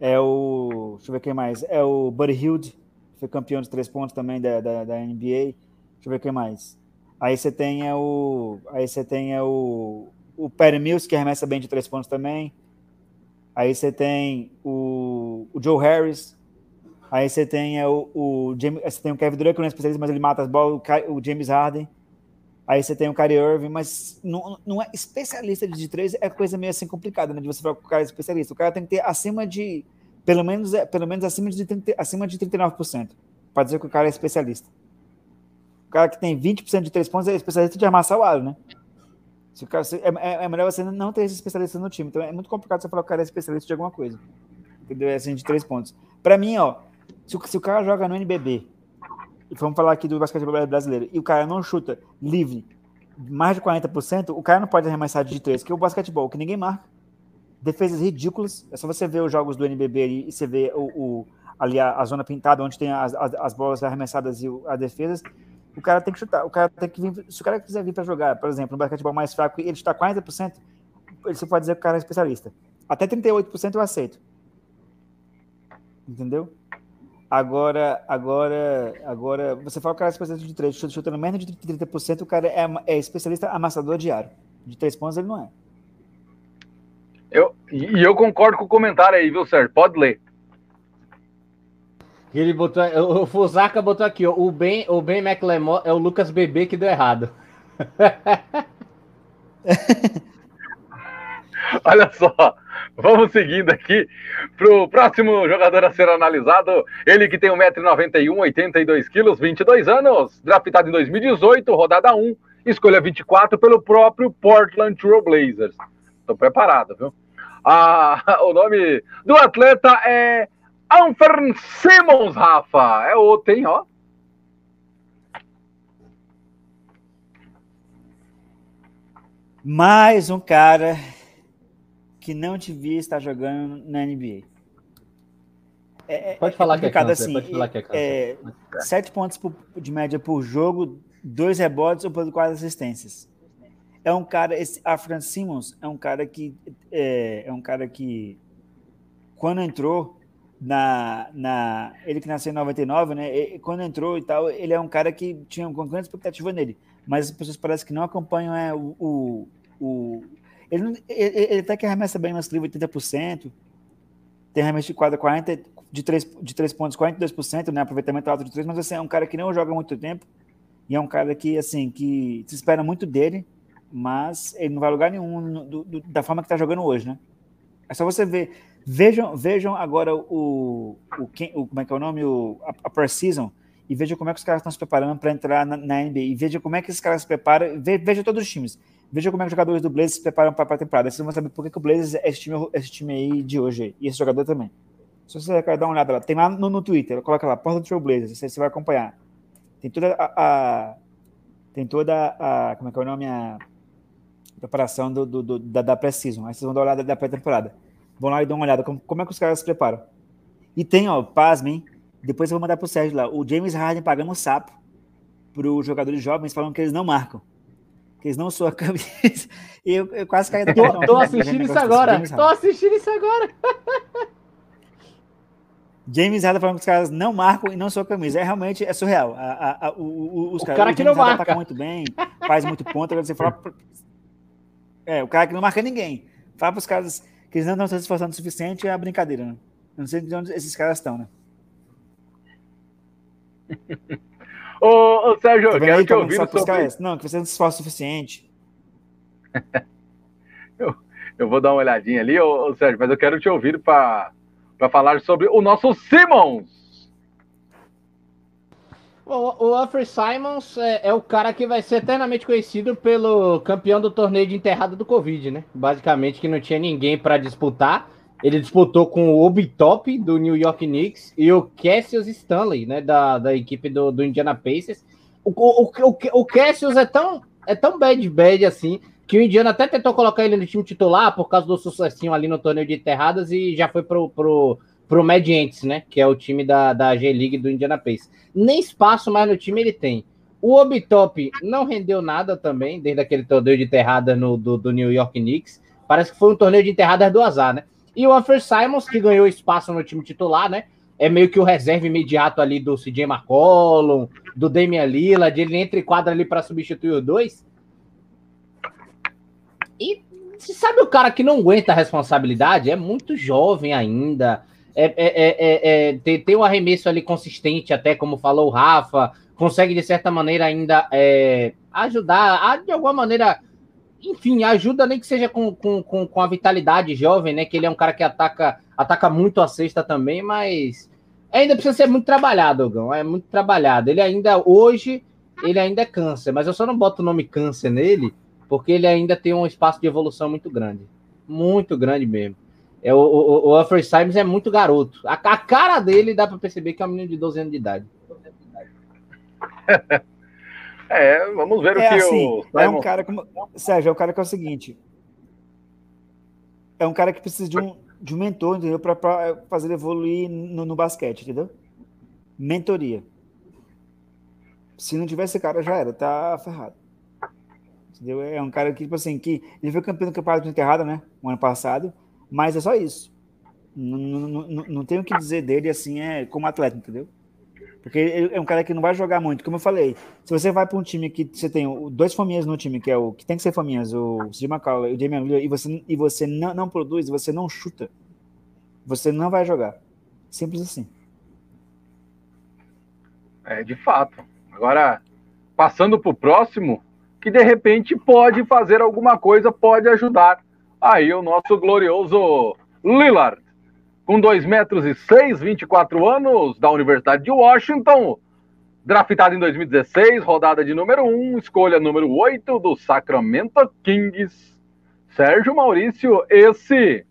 é o. Deixa eu ver quem mais. É o Buddy Hield, foi campeão de três pontos também da, da, da, NBA. Deixa eu ver quem mais. Aí você tem é o. Aí você tem é o. O Perry Mills, que arremessa bem de três pontos também. Aí você tem o, o Joe Harris. Aí você tem é, o, o, James, você tem o Kevin Durant, que não é especialista, mas ele mata as bolas. O, o James Harden. Aí você tem o Kyrie Irving, mas não, não é especialista de três, é coisa meio assim complicada, né? De você falar com o cara é especialista. O cara tem que ter acima de, pelo menos, é, pelo menos acima de, 30, acima de 39%, para dizer que o cara é especialista. O cara que tem 20% de três pontos é especialista de amassar o né? Se o cara, se, é, é, é, melhor você não ter esse especialista no time. Então é muito complicado você falar que o cara é especialista de alguma coisa. Entendeu? É assim, de três pontos. Para mim, ó, se, se, o cara joga no NBB, e vamos falar aqui do basquetebol brasileiro, e o cara não chuta livre mais de 40%, o cara não pode arremessar de três, que é o basquetebol, que ninguém marca. Defesas ridículas. É só você ver os jogos do NBB ali, e você vê o, o ali a, a, zona pintada, onde tem as, as, as bolas arremessadas e as defesas o cara tem que chutar, o cara tem que vir, se o cara quiser vir para jogar, por exemplo, no basquetebol mais fraco e ele está 40%, você pode dizer que o cara é especialista. Até 38% eu aceito. Entendeu? Agora, agora, agora, você fala que o cara é especialista de três, chutando menos de 30%, o cara é, é especialista amassador diário. De três pontos ele não é. Eu, e eu concordo com o comentário aí, viu, Sérgio? Pode ler. Ele botou, o Fusaka botou aqui, ó, o Ben, o Ben McLemore é o Lucas Bebê que deu errado. Olha só, vamos seguindo aqui para o próximo jogador a ser analisado. Ele que tem 1,91m, 82 kg, 22 anos, draftado em 2018, rodada 1, escolha 24 pelo próprio Portland Trail Blazers. Estou preparado, viu? Ah, o nome do atleta é Anfern Simmons, Rafa. É outro, hein, ó. Mais um cara que não devia estar jogando na NBA. É, é, pode falar é que é câncer, assim, pode falar que é, é sete pontos por, de média por jogo, dois rebotes ou por quatro assistências. É um cara, esse Afran Simmons é um cara que é, é um cara que quando entrou na, na ele que nasceu em 99, né? E, quando entrou e tal, ele é um cara que tinha uma grande expectativa nele, mas as pessoas parecem que não acompanham é, o, o, ele, ele, ele, até que arremessa bem no livro 80%, tem arremesso de quadra 40 de 3 de 3 pontos 42%, né? Aproveitamento alto de 3, mas assim, é um cara que não joga muito tempo e é um cara que assim, que se espera muito dele, mas ele não vai a lugar nenhum do, do, da forma que está jogando hoje, né? É só você ver Vejam, vejam agora o, o, o, como é que é o nome, o, a, a Precision, e vejam como é que os caras estão se preparando para entrar na, na, NBA. E vejam como é que esses caras se preparam. Ve, veja todos os times. Veja como é que os jogadores do Blazers se preparam para a temporada. Vocês vão saber por que, que o Blazers é esse time, esse time aí de hoje. E esse jogador também. Se você quer dar uma olhada lá, tem lá no, no Twitter, coloca lá, Porta do Trail Blazers, você, você vai acompanhar. Tem toda a, a, tem toda a, como é que é o nome, a preparação do, do, do da, da Precision. Aí vocês vão dar uma olhada da pré-temporada. Vão lá e dão uma olhada como, como é que os caras se preparam. E tem, ó, pasmem, Depois eu vou mandar pro Sérgio lá. O James Harden pagando um sapo para os jogadores jovens, falando que eles não marcam. Que eles não são a camisa. E eu, eu quase caí da Tô, tô assistindo isso agora. Tô assistindo isso agora. James Harden falando que os caras não marcam e não são a camisa. É realmente é surreal. A, a, a, o, os o cara que não marca. muito bem, faz muito ponto. Agora você fala. É, o cara que não marca ninguém. Fala para os caras que eles não estão se esforçando o suficiente, é a brincadeira, né? Eu não sei de onde esses caras estão, né? ô, ô, Sérgio, eu quero te ouvir sobre... Caras? Não, que você não se esforça o suficiente. eu, eu vou dar uma olhadinha ali, ô, ô Sérgio, mas eu quero te ouvir para para falar sobre o nosso Simmons. O, o Alfred Simons é, é, o cara que vai ser eternamente conhecido pelo campeão do torneio de enterrada do Covid, né? Basicamente, que não tinha ninguém para disputar. Ele disputou com o Obi-Top do New York Knicks e o Cassius Stanley, né? Da, da equipe do, do Indiana Pacers. O, o, o, o Cassius é tão, é tão bad bad assim que o Indiana até tentou colocar ele no time titular por causa do sucessinho ali no torneio de enterradas e já foi pro, pro, pro Medientes, né? Que é o time da, da G-League do Indiana Pacers. Nem espaço mais no time ele tem. O Obitop não rendeu nada também, desde aquele torneio de enterradas no, do, do New York Knicks. Parece que foi um torneio de enterradas do azar, né? E o Anfer Simons, que ganhou espaço no time titular, né? É meio que o reserva imediato ali do CJ McCollum, do Damian Lillard, ele entra e quadra ali para substituir os dois. E você sabe o cara que não aguenta a responsabilidade? É muito jovem ainda. É, é, é, é tem, tem um arremesso ali consistente, até como falou o Rafa. Consegue, de certa maneira, ainda ajudar, de alguma maneira. Enfim, ajuda nem que seja com, com, com, com a vitalidade jovem, né? Que ele é um cara que ataca, ataca muito a cesta também, mas ainda precisa ser muito trabalhado, Gão. É muito trabalhado. Ele ainda, hoje, ele ainda é câncer, mas eu só não boto o nome câncer nele, porque ele ainda tem um espaço de evolução muito grande. Muito grande mesmo. É, o, o, o Alfred Simons é muito garoto. A, a cara dele dá para perceber que é um menino de 12 anos de idade. é, vamos ver é o que assim, o. Simon... É um cara como. Sérgio, é um cara que é o seguinte. É um cara que precisa de um, de um mentor, entendeu? Para fazer ele evoluir no, no basquete, entendeu? Mentoria. Se não tivesse esse cara, já era, tá ferrado. Entendeu? É um cara que, tipo assim, que ele foi campeão do campeonato de enterrada, né? O ano passado, mas é só isso. Não, tenho o que dizer dele assim, é como atleta, entendeu? Porque ele é um cara que não vai jogar muito, como eu falei. Se você vai para um time que você tem dois faminhas no time, que é o que tem que ser faminhas, o Jim McCall e o Damian Lillard, e você, e você não, não produz, você não chuta, você não vai jogar. Simples assim. É, de fato. Agora, passando para o próximo, que de repente pode fazer alguma coisa, pode ajudar. Aí o nosso glorioso Lillard, com 2 metros e 6, 24 anos, da Universidade de Washington, draftado em 2016, rodada de número 1, escolha número 8 do Sacramento Kings. Sérgio Maurício, esse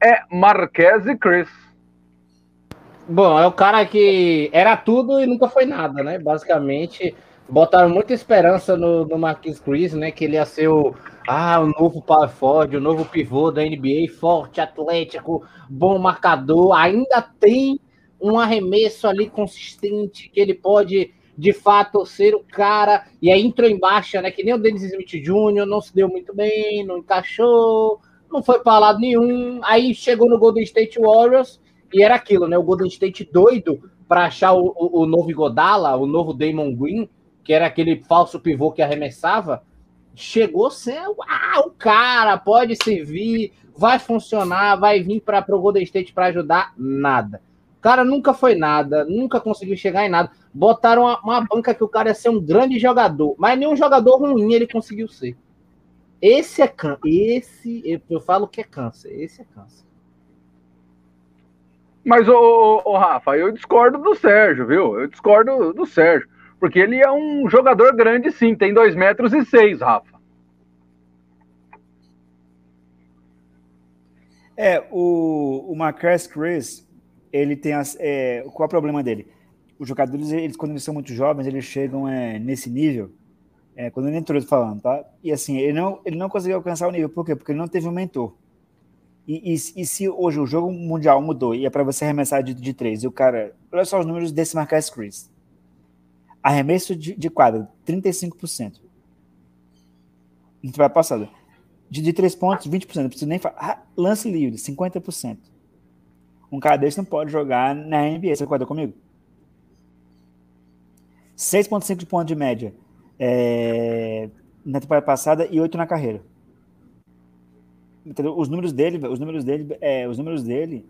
é Marquez e Chris. Bom, é o cara que era tudo e nunca foi nada, né? Basicamente, botaram muita esperança no, no Marquis Chris, né? Que ele ia ser o, ah, o novo power forward, o novo pivô da NBA, forte, atlético, bom marcador. Ainda tem um arremesso ali consistente que ele pode de fato ser o cara. E aí entrou em baixa, né? Que nem o Dennis Smith Jr. não se deu muito bem, não encaixou, não foi para lado nenhum. Aí chegou no Golden State Warriors e era aquilo, né? O Golden State doido para achar o, o, o novo Godala, o novo Damon Green que era aquele falso pivô que arremessava, chegou ser ah, o cara, pode servir, vai funcionar, vai vir para o Golden State para ajudar, nada. O cara nunca foi nada, nunca conseguiu chegar em nada. Botaram uma, uma, banca que o cara ia ser um grande jogador, mas nenhum jogador ruim ele conseguiu ser. Esse é câncer. Esse, eu falo que é câncer. Esse é câncer. Mas, ô, ô, Rafa, eu discordo do Sérgio, viu? Eu discordo do Sérgio. Porque ele é um jogador grande, sim, tem 2 metros e 6, Rafa. É, o, o Marcus Chris, ele tem as. É, qual é o problema dele? Os jogadores, eles, quando eles são muito jovens, eles chegam é, nesse nível. É, quando ele entrou falando, tá? E assim, ele não, ele não conseguiu alcançar o nível. Por quê? Porque ele não teve um mentor. E, e, e, se hoje o jogo mundial mudou e é para você arremessar de, de três, e o cara. Olha só os números desse Marcus Chris. Arremesso de, de quadra, 35%. No vai passado. De, de três pontos, 20%. Não preciso nem falar. Ah, lance livre, 50%. Um cara desse não pode jogar na NBA. Você concorda comigo? 6,5 de ponto de média é, na temporada passada e 8 na carreira. Entendeu? Os números dele, os números dele, é, os números dele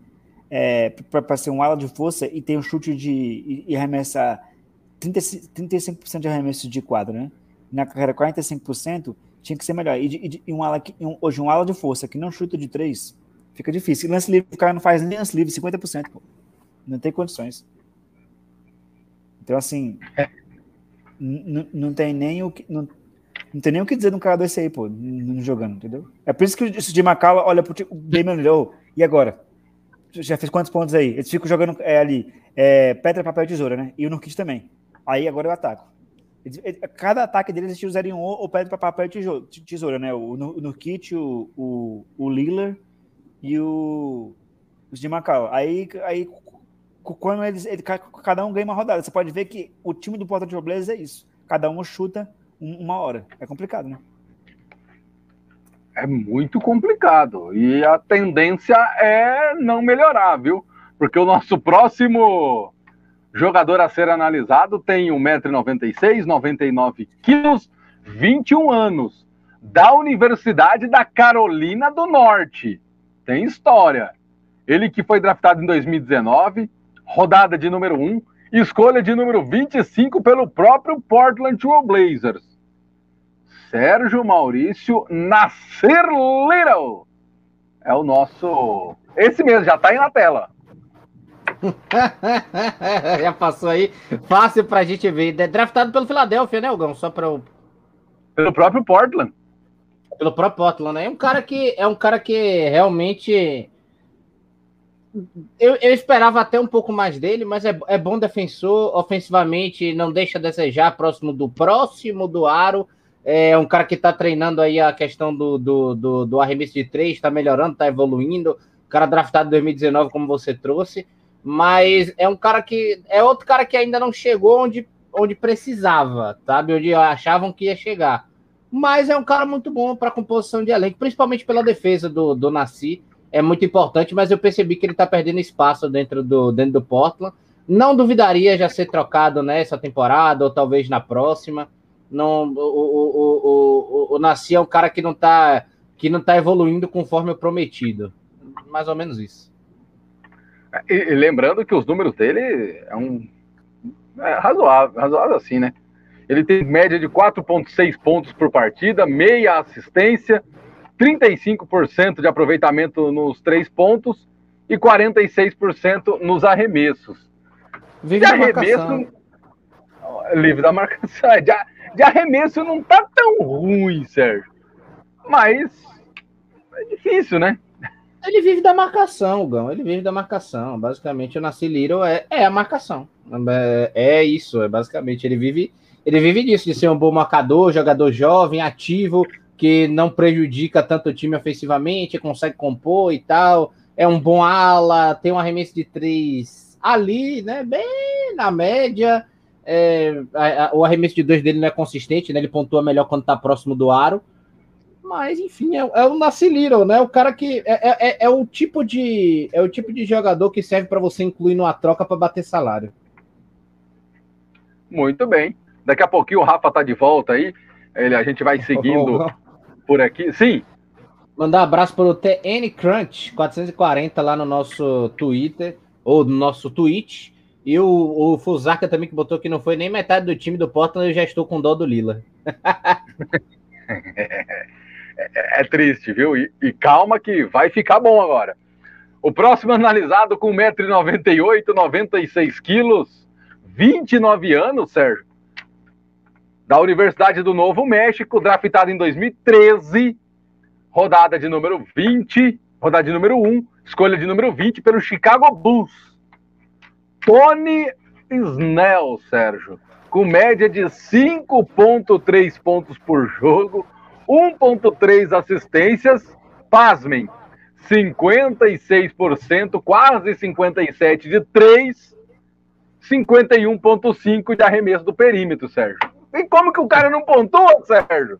é, para ser um ala de força e ter um chute de e, e arremessar 30, 35% de arremesso de quadro, né? Na carreira 45%, tinha que ser melhor. E, e, e um ala que, um, hoje um ala de força que não chuta de 3, fica difícil. lance livre, o cara não faz nem lance livre 50%, pô. Não tem condições. Então assim, é. não tem nem o que não, não tem nem o que dizer de um cara desse aí, pô, não jogando, entendeu? É por isso que o de Macala olha pro o Damian Lillard, e agora? Já fez quantos pontos aí? Eles ficam jogando é, ali, é, pedra, papel e tesoura, né? E o Nurkit também. Aí agora eu ataco. Cada ataque deles eles usariam ou, ou pedra, papel e tesoura, né? O, Nurkit, o, o, o Lillard e o, os de Macau. Aí, aí quando eles, ele, cada um ganha uma rodada, você pode ver que o time do Portland Blazers é isso. Cada um chuta uma hora. É complicado, né? É muito complicado. E a tendência é não melhorar, viu? Porque o nosso próximo jogador a ser analisado tem 1,96m, 99kg, 21 anos, da Universidade da Carolina do Norte. Tem história. Ele que foi draftado em 2019, rodada de número 1, escolha de número 25 pelo próprio Portland Trail Blazers. Sérgio Maurício Nascer Little. É o nosso. Esse mesmo, já tá aí na tela. já passou aí. Fácil pra gente ver. Draftado pelo Philadelphia, né, Gão? Só para o. Pelo próprio Portland. Pelo próprio Portland, né? É um cara que é um cara que realmente. Eu, eu esperava até um pouco mais dele, mas é, é bom defensor. Ofensivamente, não deixa a desejar próximo do próximo do aro é um cara que está treinando aí a questão do, do, do, do arremesso de três, está melhorando, está evoluindo. O cara draftado em 2019, como você trouxe. Mas é um cara que. É outro cara que ainda não chegou onde, onde precisava, sabe? Onde achavam que ia chegar. Mas é um cara muito bom para composição de elenco, principalmente pela defesa do, do Nasci. É muito importante, mas eu percebi que ele está perdendo espaço dentro do, dentro do Portland. Não duvidaria já ser trocado nessa temporada ou talvez na próxima. Não, o, o, o, o, Nasci é um cara que não está que não tá evoluindo conforme o prometido. Mais ou menos isso. E, e lembrando que os números dele é um é razoável, razoável assim, né? Ele tem média de 4,6 pontos por partida, meia assistência, 35% de aproveitamento nos três pontos e 46% nos arremessos. Vive de arremesso, livre da marcação. De, de arremesso não tá tão ruim, Sérgio. Mas é difícil, né? Ele vive da marcação, Gão. Ele vive da marcação. Basicamente, o Nasci Little é, é a marcação. É, é, isso, é basicamente. Ele vive, ele vive disso, de ser um bom marcador, jogador jovem, ativo, que não prejudica tanto o time ofensivamente, consegue compor e tal. É um bom ala, tem um arremesso de três ali, né? Bem na média. É, a, a, o arremesso de dois dele não é consistente, né? Ele pontua melhor quando tá próximo do aro. Mas, enfim, é, é o Nasci Little, né? O cara que. É, é, é, é o tipo de. É o tipo de jogador que serve para você incluir numa troca para bater salário. Muito bem. Daqui a pouquinho o Rafa tá de volta aí. Ele, a gente vai seguindo por aqui. Sim. Mandar um abraço para o TN Crunch 440 lá no nosso Twitter, ou no nosso Twitch. E o, o Fusaka também que botou que não foi nem metade do time do Portland, eu já estou com dó do Lila. é, é, triste, viu? E, e, calma que vai ficar bom agora. O próximo analisado com 1,98m, 96 quilos, 29 anos, Sérgio. Da Universidade do Novo México, draftado em 2013, rodada de número 20, rodada de número 1, escolha de número 20 pelo Chicago Bulls. Tony Snell, Sérgio, com média de 5,3 pontos por jogo, 1,3 assistências, pasmem, 56%, quase 57% de 3, 51,5% de arremesso do perímetro, Sérgio. E como que o cara não pontua, Sérgio?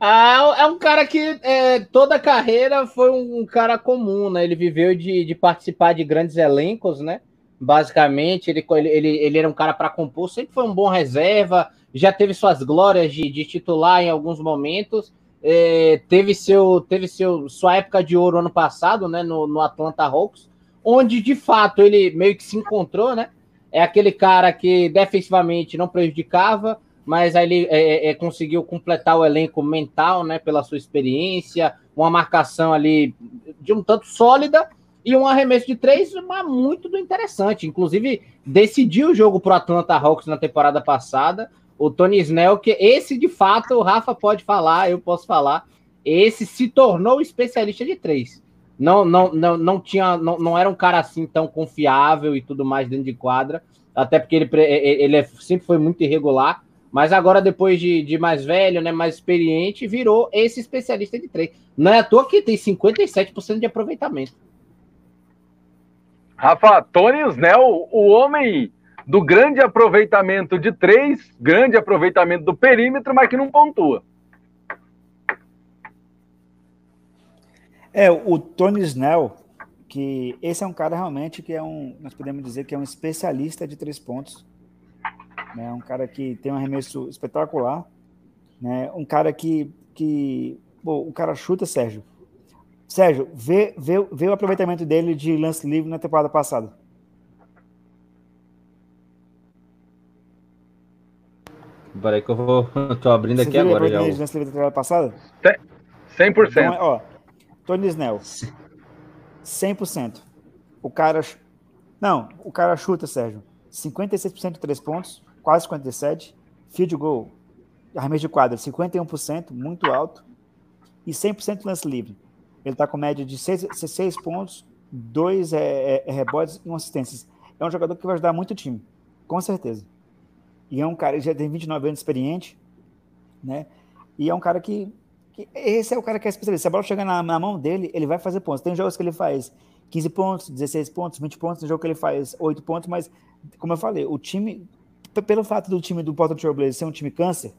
Ah, é um cara que é, toda a carreira foi um, cara comum, né? Ele viveu de, de participar de grandes elencos, né? Basicamente, ele, ele, ele era um cara para compor, sempre foi um bom reserva, já teve suas glórias de, de titular em alguns momentos. É, teve seu teve seu sua época de ouro ano passado, né, no, no, Atlanta Hawks, onde de fato ele meio que se encontrou, né? É aquele cara que defensivamente não prejudicava, mas aí ele é, é, é conseguiu completar o elenco mental, né, pela sua experiência, uma marcação ali de um tanto sólida e um arremesso de três, mas muito do interessante. Inclusive, decidiu o jogo para o Atlanta Hawks na temporada passada o Tony Snell, que esse de fato o Rafa pode falar, eu posso falar, esse se tornou especialista de três. Não, não, não, não tinha, não, não era um cara assim tão confiável e tudo mais dentro de quadra, até porque ele, ele é, sempre foi muito irregular, mas agora depois de, de mais velho, né, mais experiente, virou esse especialista de três. Não é à toa que tem 57% de aproveitamento. Rafa, Tony Snell, o homem do grande aproveitamento de três, grande aproveitamento do perímetro, mas que não pontua. É, o Tony Snell, que esse é um cara realmente que é um, nós podemos dizer que é um especialista de três pontos. Né? Um cara que tem um arremesso espetacular. Né? Um cara que, que bom, o cara chuta, Sérgio. Sérgio, vê, vê, vê o aproveitamento dele de lance livre na temporada passada. Peraí que eu vou. Tô abrindo Você aqui agora. Já. Na temporada passada? 100%. Então, ó, Tony Snell. 100%. O cara. Não, o cara chuta, Sérgio. 56% de 3 pontos, quase 57%. Field goal, arremesso de quadra, 51%, muito alto. E 100% lance livre. Ele está com média de 6, 6 pontos, 2 é, é, é, rebotes e 1 assistências. É um jogador que vai ajudar muito o time, com certeza. E é um cara que já tem 29 anos experiente, né? E é um cara que, que esse é o cara que é especialista. Se a bola chegar na, na, mão dele, ele vai fazer pontos. Tem jogos que ele faz 15 pontos, 16 pontos, 20 pontos, tem jogo que ele faz 8 pontos, mas como eu falei, o time pelo fato do time do Portland Trail Blazers ser um time câncer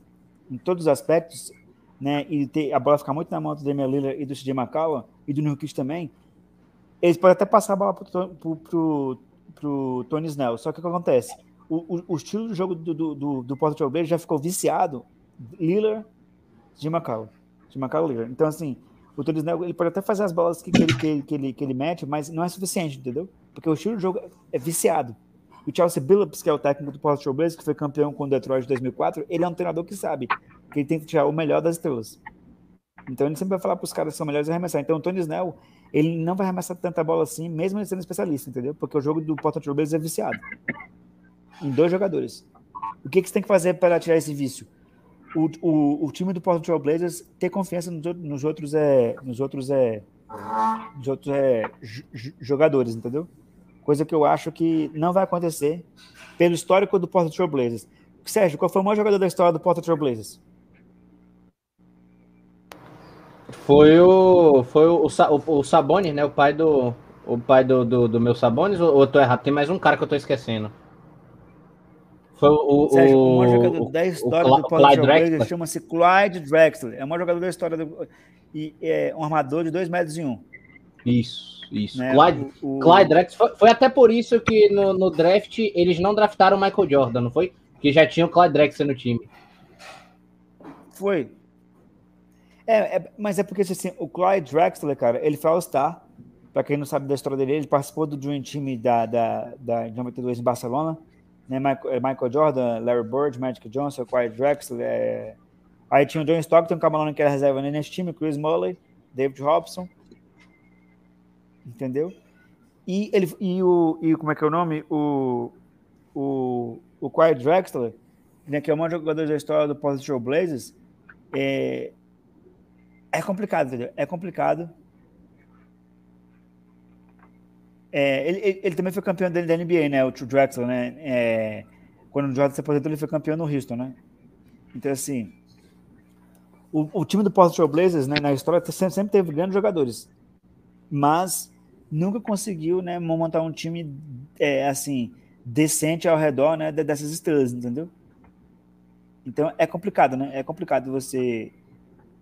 em todos os aspectos, né, e ter a bola ficar muito na mão do Damian Lillard e do CJ McCollum e do Nurkic também, eles podem até passar a bola pro, pro, pro, pro Tony Snell. Só que o que acontece? O, o, estilo de jogo do, do, do, do Porto Trail já ficou viciado. Lillard, de Macau. De Macau Lillard. Então, assim, o Snell, ele pode até fazer as bolas que, que, ele, que, que, ele, que ele mete, mas não é suficiente, entendeu? Porque o estilo de jogo é viciado. O Chelsea Billups, que é o técnico do Porto Trail que foi campeão com o Detroit em 2004, ele é um treinador que sabe que ele tem que tirar o melhor das estrelas. Então ele sempre vai falar para os caras que são melhores arremessar. Então o Tony Snell, ele não vai arremessar tanta bola assim, mesmo ele sendo especialista, entendeu? Porque o jogo do Portland Trail é viciado em dois jogadores. O que, que você tem que fazer para tirar esse vício? O, o, o time do Portland Trail Blazers ter confiança nos, nos outros é nos outros é nos outros é jogadores, entendeu? Coisa que eu acho que não vai acontecer pelo histórico do Portland Trail Blazers. Sérgio, qual foi o maior jogador da história do Portland Trail Blazers? Foi o foi o, o, o Sabonis, né? O pai do o pai do, do, do meu Sabonis ou, ou eu tô errado? Tem mais um cara que eu tô esquecendo. Foi o, Sérgio, o, maior jogador da história o, do Portland Trail chama-se Clyde Drexler. É o maior jogador da história do, e é um armador de 2 metros e 1. Um. Isso, isso. Né? Clyde, o, o... Clyde Drexler. Foi, foi, até por isso que no, no, draft eles não draftaram o Michael Jordan, não foi? Porque já tinha o Clyde Drexler no time. Foi. É, é, mas é porque assim, o Clyde Drexler, cara, ele foi All-Star. Pra quem não sabe da história dele, ele participou do Dream Team da, da, da 92 em Barcelona né? Michael, Michael Jordan, Larry Bird, Magic Johnson, Quiet Drexler. É... Aí tinha o John Stockton, o Malone que era reserva nesse time, Chris Mulley, David Robson. Entendeu? E, ele, e, o, e como é que é o nome? O, o, o Quiet Drexler, né, que é o maior jogador da história do Portland Trail Blazers, é, é complicado, entendeu? É complicado. É, ele, ele, também foi campeão da, da NBA, né? O Drexler, né? É, quando o Jordan se aposentou, ele foi campeão no Houston, né? Então, assim, o, o time do Portland Trail Blazers, né, na história, sempre, sempre teve grandes jogadores. mas nunca conseguiu, né, montar um time é, assim decente ao redor, né, dessas estrelas, entendeu? Então é complicado, né? É complicado você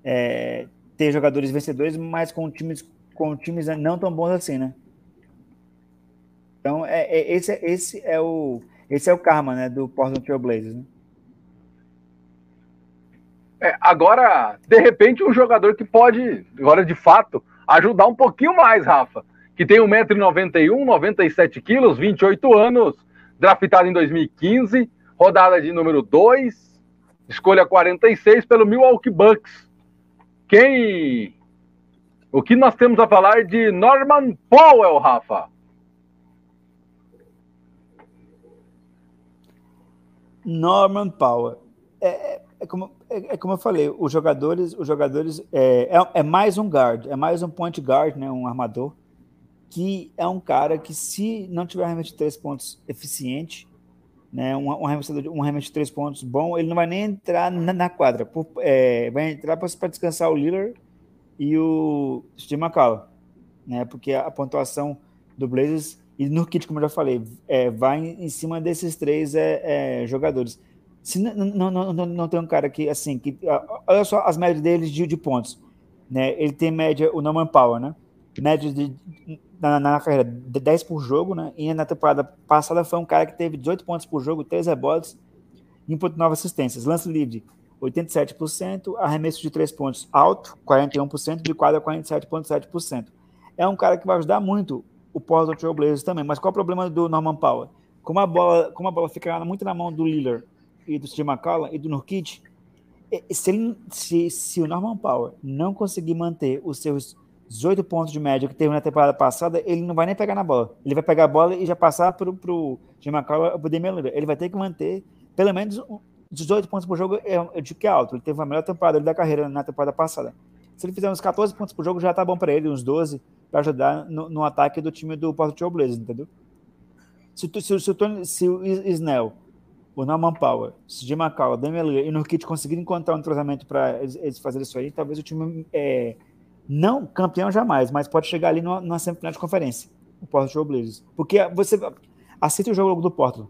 é, ter jogadores vencedores, mas com times com times não tão bons assim, né? Então é, é esse, esse é o esse é o karma, né, do Portland Trail Blazers. Né? É, agora, de repente, um jogador que pode, agora de fato, ajudar um pouquinho mais, Rafa, que tem 1,91m, 97 quilos, 28 anos, draftado em 2015, rodada de número 2, escolha 46 pelo Milwaukee Bucks. Quem. O que nós temos a falar de Norman Powell, Rafa? Norman Powell. É, é, é como, é, é, como eu falei, os jogadores, os jogadores é, é, é, mais um guard, é mais um point guard, né, um armador, que é um cara que se não tiver arremesso de três pontos eficiente, né, um, um, arremesso, um de três pontos bom, ele não vai nem entrar na, na quadra, por, é, vai entrar para descansar o Lillard e o Steve McCallum, né, porque a, a pontuação do Blazers e no kit, como eu já falei, é, vai em cima desses três é, é, jogadores. Se não, não, não, não tem um cara que, assim, que, olha só as médias deles de, de pontos. Né? Ele tem média, o Norman Power, né? Média de, na, na carreira, de 10 por jogo, né? E na temporada passada foi um cara que teve 18 pontos por jogo, 3 rebotes e 1.9 assistências. Lance livre, 87%, arremesso de 3 pontos alto, 41%, de quadra, 47,7%. É um cara que vai ajudar muito o Portland Trail Blazers também. Mas qual é o problema do Norman Powell? Como a bola, como a bola fica muito na mão do Lillard e do Steve McCollum e do Nurkic, se, ele, se, se o Norman Powell não conseguir manter os seus 18 pontos de média que teve na temporada passada, ele não vai nem pegar na bola. Ele vai pegar a bola e já passar para o Steve McCollum para o Damian Lillard. Ele vai ter que manter pelo menos 18 pontos por jogo, é, eu digo que é alto. Ele teve a melhor temporada da carreira na temporada passada. Se ele fizer uns 14 pontos por jogo, já tá bom para ele, uns 12 para ajudar no, no, ataque do time do Porto Trail Blazers, entendeu? Se, tu, se, se, Tony, se o Snell, o Norman Power, se o Jim McCall, o Damian e o Nurkic conseguirem encontrar um entrosamento para eles, eles fazerem isso aí, talvez o time é, não campeão jamais, mas pode chegar ali numa, numa semifinal de conferência, o Porto Trail Blazers. Porque você aceita o jogo do Porto.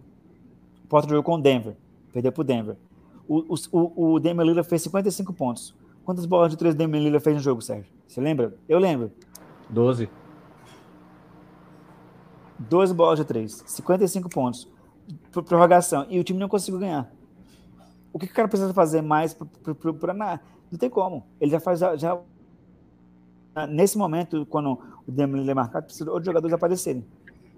O Porto jogou com o Denver, perdeu para o Denver. O, o, o Damian Lillard fez 55 pontos. Quantas bolas de três o Damian Lillard fez no jogo, Sérgio? Você lembra? Eu lembro. 12. 12 bolas de 3, 55 pontos. Prorrogação. E o time não conseguiu ganhar. O que o cara precisa fazer mais para? Não tem como. Ele já faz. Já, nesse momento, quando o Demoliner é marcado, precisa outros jogadores aparecerem.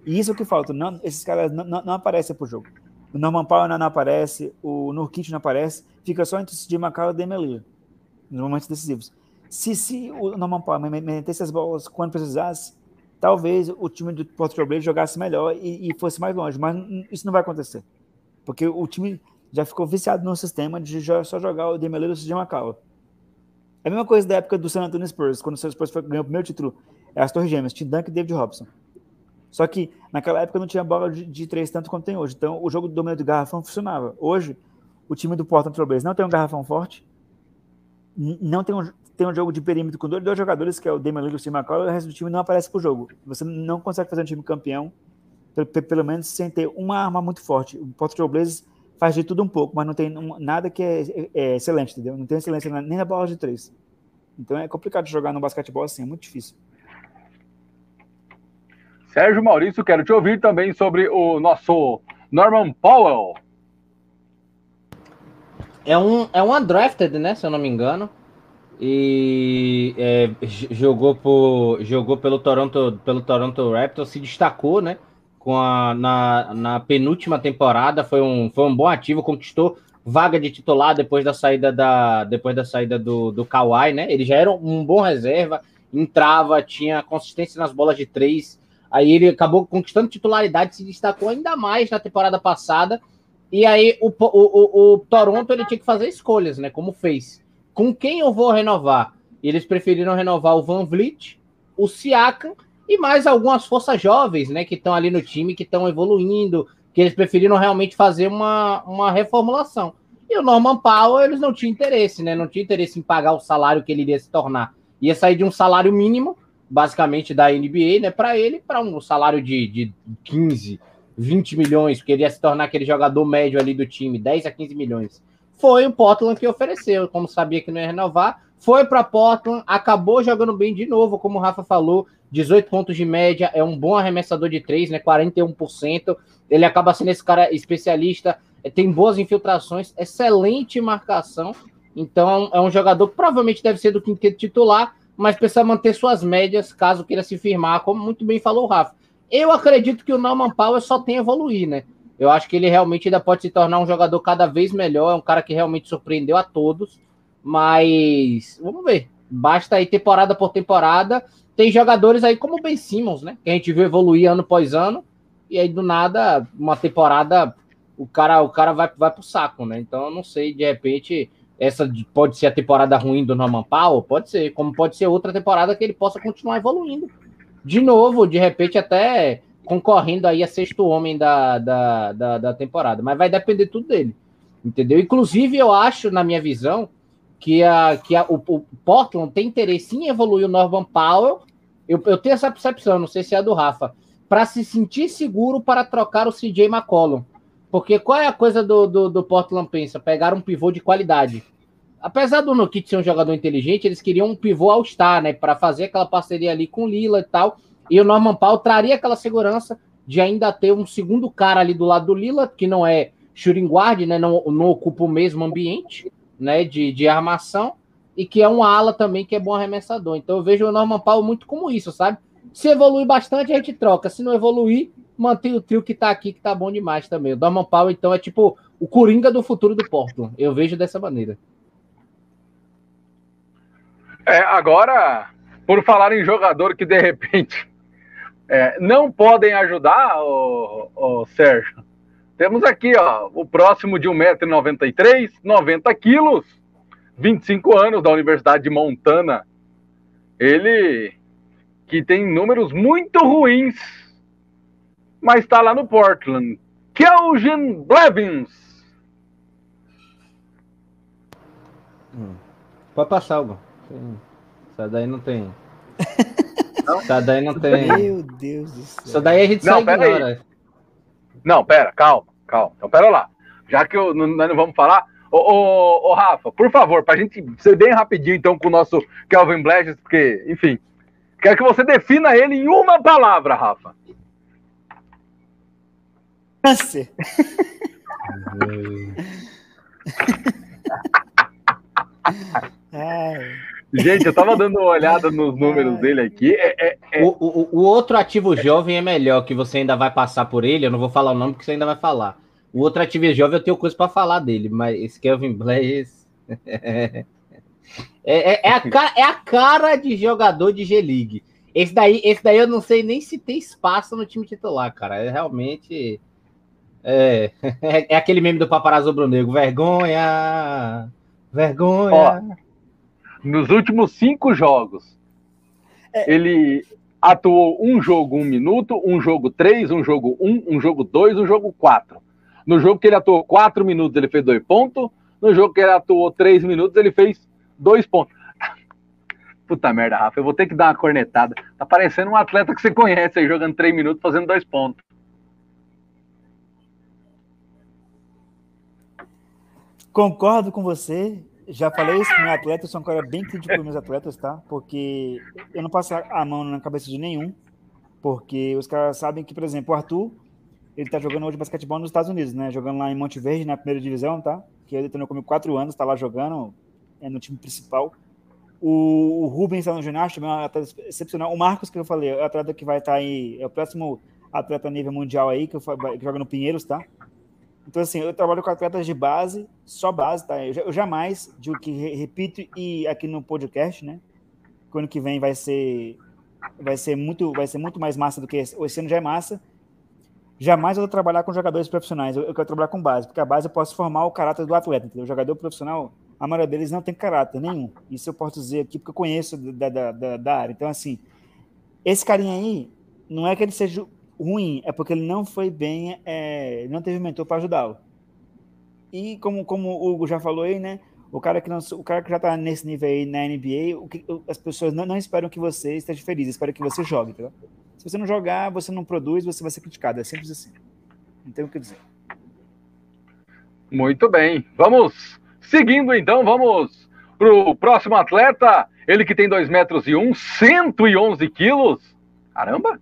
E isso é o que falta. Não, esses caras não, não, não aparecem pro jogo. O Norman Powell não, não aparece, o Nurkic não aparece, fica só entre o Steve McCall e o Demoliner nos momentos decisivos. Se, se o Norman metesse as bolas quando precisasse, talvez o time do Porto Trail jogasse melhor e, e, fosse mais longe, mas isso não vai acontecer. Porque o time já ficou viciado no sistema de só jogar o Demeleiro e o Macau. É a mesma coisa da época do San Antonio Spurs, quando o San Spurs ganhou o primeiro título, é as Torres Gêmeas, tinha Dunk e David Robson. Só que naquela época não tinha bola de, de três tanto quanto tem hoje. Então o jogo do domínio do garrafão funcionava. Hoje, o time do Portland Trail não tem um garrafão forte, não tem um, tem um jogo de perímetro com dois, dois jogadores, que é o Damian Lillard e o Steve McCollum, e o resto do time não aparece pro jogo. Você não consegue fazer um time campeão, pelo, pelo menos sem ter uma arma muito forte. O Porto Blazers faz de tudo um pouco, mas não tem nada que é, é, é, excelente, entendeu? Não tem excelência nem na bola de três. Então é complicado jogar no basquetebol assim, é muito difícil. Sérgio Maurício, quero te ouvir também sobre o nosso Norman Powell. É um, é um undrafted, né? Se eu não me engano e é, jogou, por, jogou pelo Toronto pelo Toronto Raptors, se destacou, né? Com a, na, na penúltima temporada, foi um, foi um bom ativo, conquistou vaga de titular depois da saída da depois da saída do, do Kawhi, né? Ele já era um bom reserva, entrava, tinha consistência nas bolas de três. Aí ele acabou conquistando titularidade, se destacou ainda mais na temporada passada. E aí o, o, o, o Toronto ele tinha que fazer escolhas, né? Como fez com quem eu vou renovar? Eles preferiram renovar o Van Vliet, o Siakam e mais algumas forças jovens, né, que estão ali no time, que estão evoluindo, que eles preferiram realmente fazer uma, uma reformulação. E o Norman Powell, eles não tinham interesse, né? Não tinha interesse em pagar o salário que ele iria se tornar. Ia sair de um salário mínimo basicamente da NBA, né, para ele, para um salário de, de 15, 20 milhões, porque ele ia se tornar aquele jogador médio ali do time, 10 a 15 milhões. Foi o Portland que ofereceu, como sabia que não ia renovar, foi para Portland, acabou jogando bem de novo, como o Rafa falou, 18 pontos de média, é um bom arremessador de 3, né, 41%. Ele acaba sendo esse cara especialista, é, tem boas infiltrações, excelente marcação. Então é um jogador que provavelmente deve ser do quinteto titular, mas precisa manter suas médias caso queira se firmar, como muito bem falou o Rafa. Eu acredito que o Norman Powell só tem a evoluir, né? Eu acho que ele realmente ainda pode se tornar um jogador cada vez melhor, é um cara que realmente surpreendeu a todos, mas vamos ver. Basta aí temporada por temporada. Tem jogadores aí como o Ben Simmons, né? Que a gente viu evoluir ano após ano, e aí do nada, uma temporada, o cara, o cara vai, vai pro saco, né? Então eu não sei, de repente, essa pode ser a temporada ruim do Norman Powell, pode ser, como pode ser outra temporada que ele possa continuar evoluindo. De novo, de repente, até concorrendo aí a sexto homem da, da, da, da temporada. Mas vai depender tudo dele. Entendeu? Inclusive, eu acho, na minha visão, que, a, que a, o, o Portland tem interesse em evoluir o Norman Powell. Eu, eu tenho essa percepção, não sei se é a do Rafa, para se sentir seguro para trocar o CJ McCollum. Porque qual é a coisa do, do, do Portland pensa? Pegar um pivô de qualidade. Apesar do Nokit ser um jogador inteligente, eles queriam um pivô all-star, né? Para fazer aquela parceria ali com Lila e tal. E o Norman Powell traria aquela segurança de ainda ter um segundo cara ali do lado do Lila, que não é shooting guard, né? Não, não ocupa o mesmo ambiente, né? De, de armação. E que é um ala também que é bom arremessador. Então eu vejo o Norman Powell muito como isso, sabe? Se evoluir bastante, a gente troca. Se não evoluir, mantém o trio que tá aqui, que tá bom demais também. O Norman Powell, então, é tipo o Coringa do futuro do Porto. Eu vejo dessa maneira. É, agora, por falar em jogador que de repente é, não podem ajudar, o, o Sérgio, temos aqui ó, o próximo de 1,93m, 90 quilos, 25 anos da Universidade de Montana. Ele que tem números muito ruins, mas está lá no Portland. Kelvin Blevins. Hum. Pode passar, Hugo. Essa daí não tem. Não? Essa daí não tem. Meu Deus do céu. Essa daí a gente não, só ignora. Aí. Não, pera, calma, calma. Então, pera lá. Já que eu, nós não vamos falar. Ô, ô, ô, Rafa, por favor, pra gente ser bem rapidinho, então, com o nosso Kelvin Bledges, porque, enfim, quero que você defina ele em uma palavra, Rafa. Câncer. Ai. Gente, eu tava dando uma olhada nos números dele aqui. É, é, é... O, o, o, outro ativo jovem é melhor, que você ainda vai passar por ele. Eu não vou falar o nome porque você ainda vai falar. O outro ativo jovem eu tenho coisa para falar dele, mas esse Kelvin Blaze. é, é, é, a cara, é a cara de jogador de G-League. Esse daí, esse daí eu não sei nem se tem espaço no time titular, cara. É realmente. É, é, é aquele meme do paparazzo Brunego. Vergonha! Vergonha! Ó, nos últimos cinco jogos, é. ele atuou um jogo um minuto, um jogo três, um jogo um, um jogo dois, um jogo quatro. No jogo que ele atuou quatro minutos, ele fez dois pontos. No jogo que ele atuou três minutos, ele fez dois pontos. Puta merda, Rafa, eu vou ter que dar uma cornetada. Tá parecendo um atleta que você conhece aí jogando três minutos, fazendo dois pontos. Concordo com você. Já falei isso com meu atleta, eu sou um cara bem crítico com meus atletas, tá? Porque eu não passo a mão na cabeça de nenhum, porque os caras sabem que, por exemplo, o Arthur, ele tá jogando hoje basquetebol nos Estados Unidos, né? Jogando lá em Monte Verde, na primeira divisão, tá? Que ele treinou comigo quatro anos, tá lá jogando, é no time principal. O, Rubens está no ginásio, é um atleta excepcional. O Marcos, que eu falei, é o atleta que vai estar tá aí, é o próximo atleta nível mundial aí, que, eu, que joga no Pinheiros, tá? Então, assim, eu trabalho com atletas de base, só base, tá? Eu, eu jamais, digo que repito e aqui no podcast, né? Que ano que vem vai ser, vai ser muito, vai ser muito mais massa do que esse. Esse ano já é massa. Jamais eu vou trabalhar com jogadores profissionais. Eu, eu quero trabalhar com base, porque a base eu posso formar o caráter do atleta. Entendeu? O jogador profissional, a maioria deles não tem caráter nenhum. Isso eu posso dizer aqui porque eu conheço da, da, da, da área. Então, assim, esse carinha aí, não é que ele seja ruim é porque ele não foi bem, é, não teve mentor para ajudá-lo. E como, como o Hugo já falou aí, né? O O cara que, não, o cara que já tá nesse nível aí na NBA, o que, as pessoas não, não esperam que você esteja feliz, esperam que você jogue? Se você não jogar, você não produz, você vai ser criticado. É simples assim. Não tem o que dizer. Muito bem. Vamos seguindo então, vamos pro próximo atleta. Ele que tem 2 metros e 1, 111 quilos. Caramba,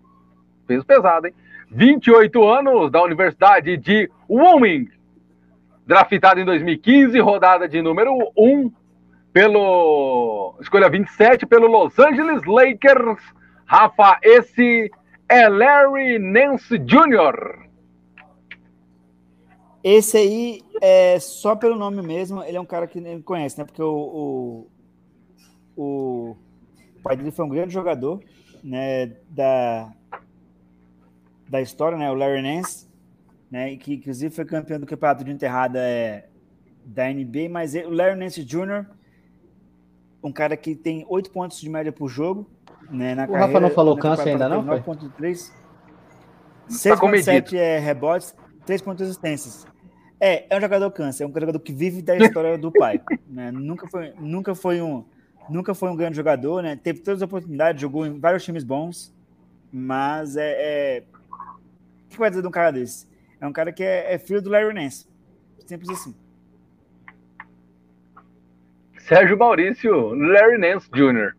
peso pesado, hein? 28 anos, da Universidade de Wyoming. Draftado em 2015, rodada de número 1 pelo escolha 27 pelo Los Angeles Lakers. Rafa, esse é Larry Nance Jr. Esse aí, é, só pelo nome mesmo, ele é um cara que nem conhece, né? Porque o, o, o pai dele foi um grande jogador, né? Da, da história, né? O Larry Nance, né? Que inclusive foi campeão do campeonato de enterrada é, da NBA, mas ele, o Larry Nance Jr., um cara que tem oito pontos de média por jogo, né? Na o carreira, Rafa não falou câncer ainda não? 9.3, Tá comedido. 6.7 é rebotes, 3 pontos assistências. É, é um jogador câncer, é um jogador que vive da história do pai. Né? Nunca, foi, nunca, foi um, nunca foi um grande jogador, né? Teve todas as oportunidades, jogou em vários times bons, mas é. é... Que vai dizer de um cara desse? É um cara que é, é filho do Larry Nance. Simples assim. Sérgio Maurício, Larry Nance Jr.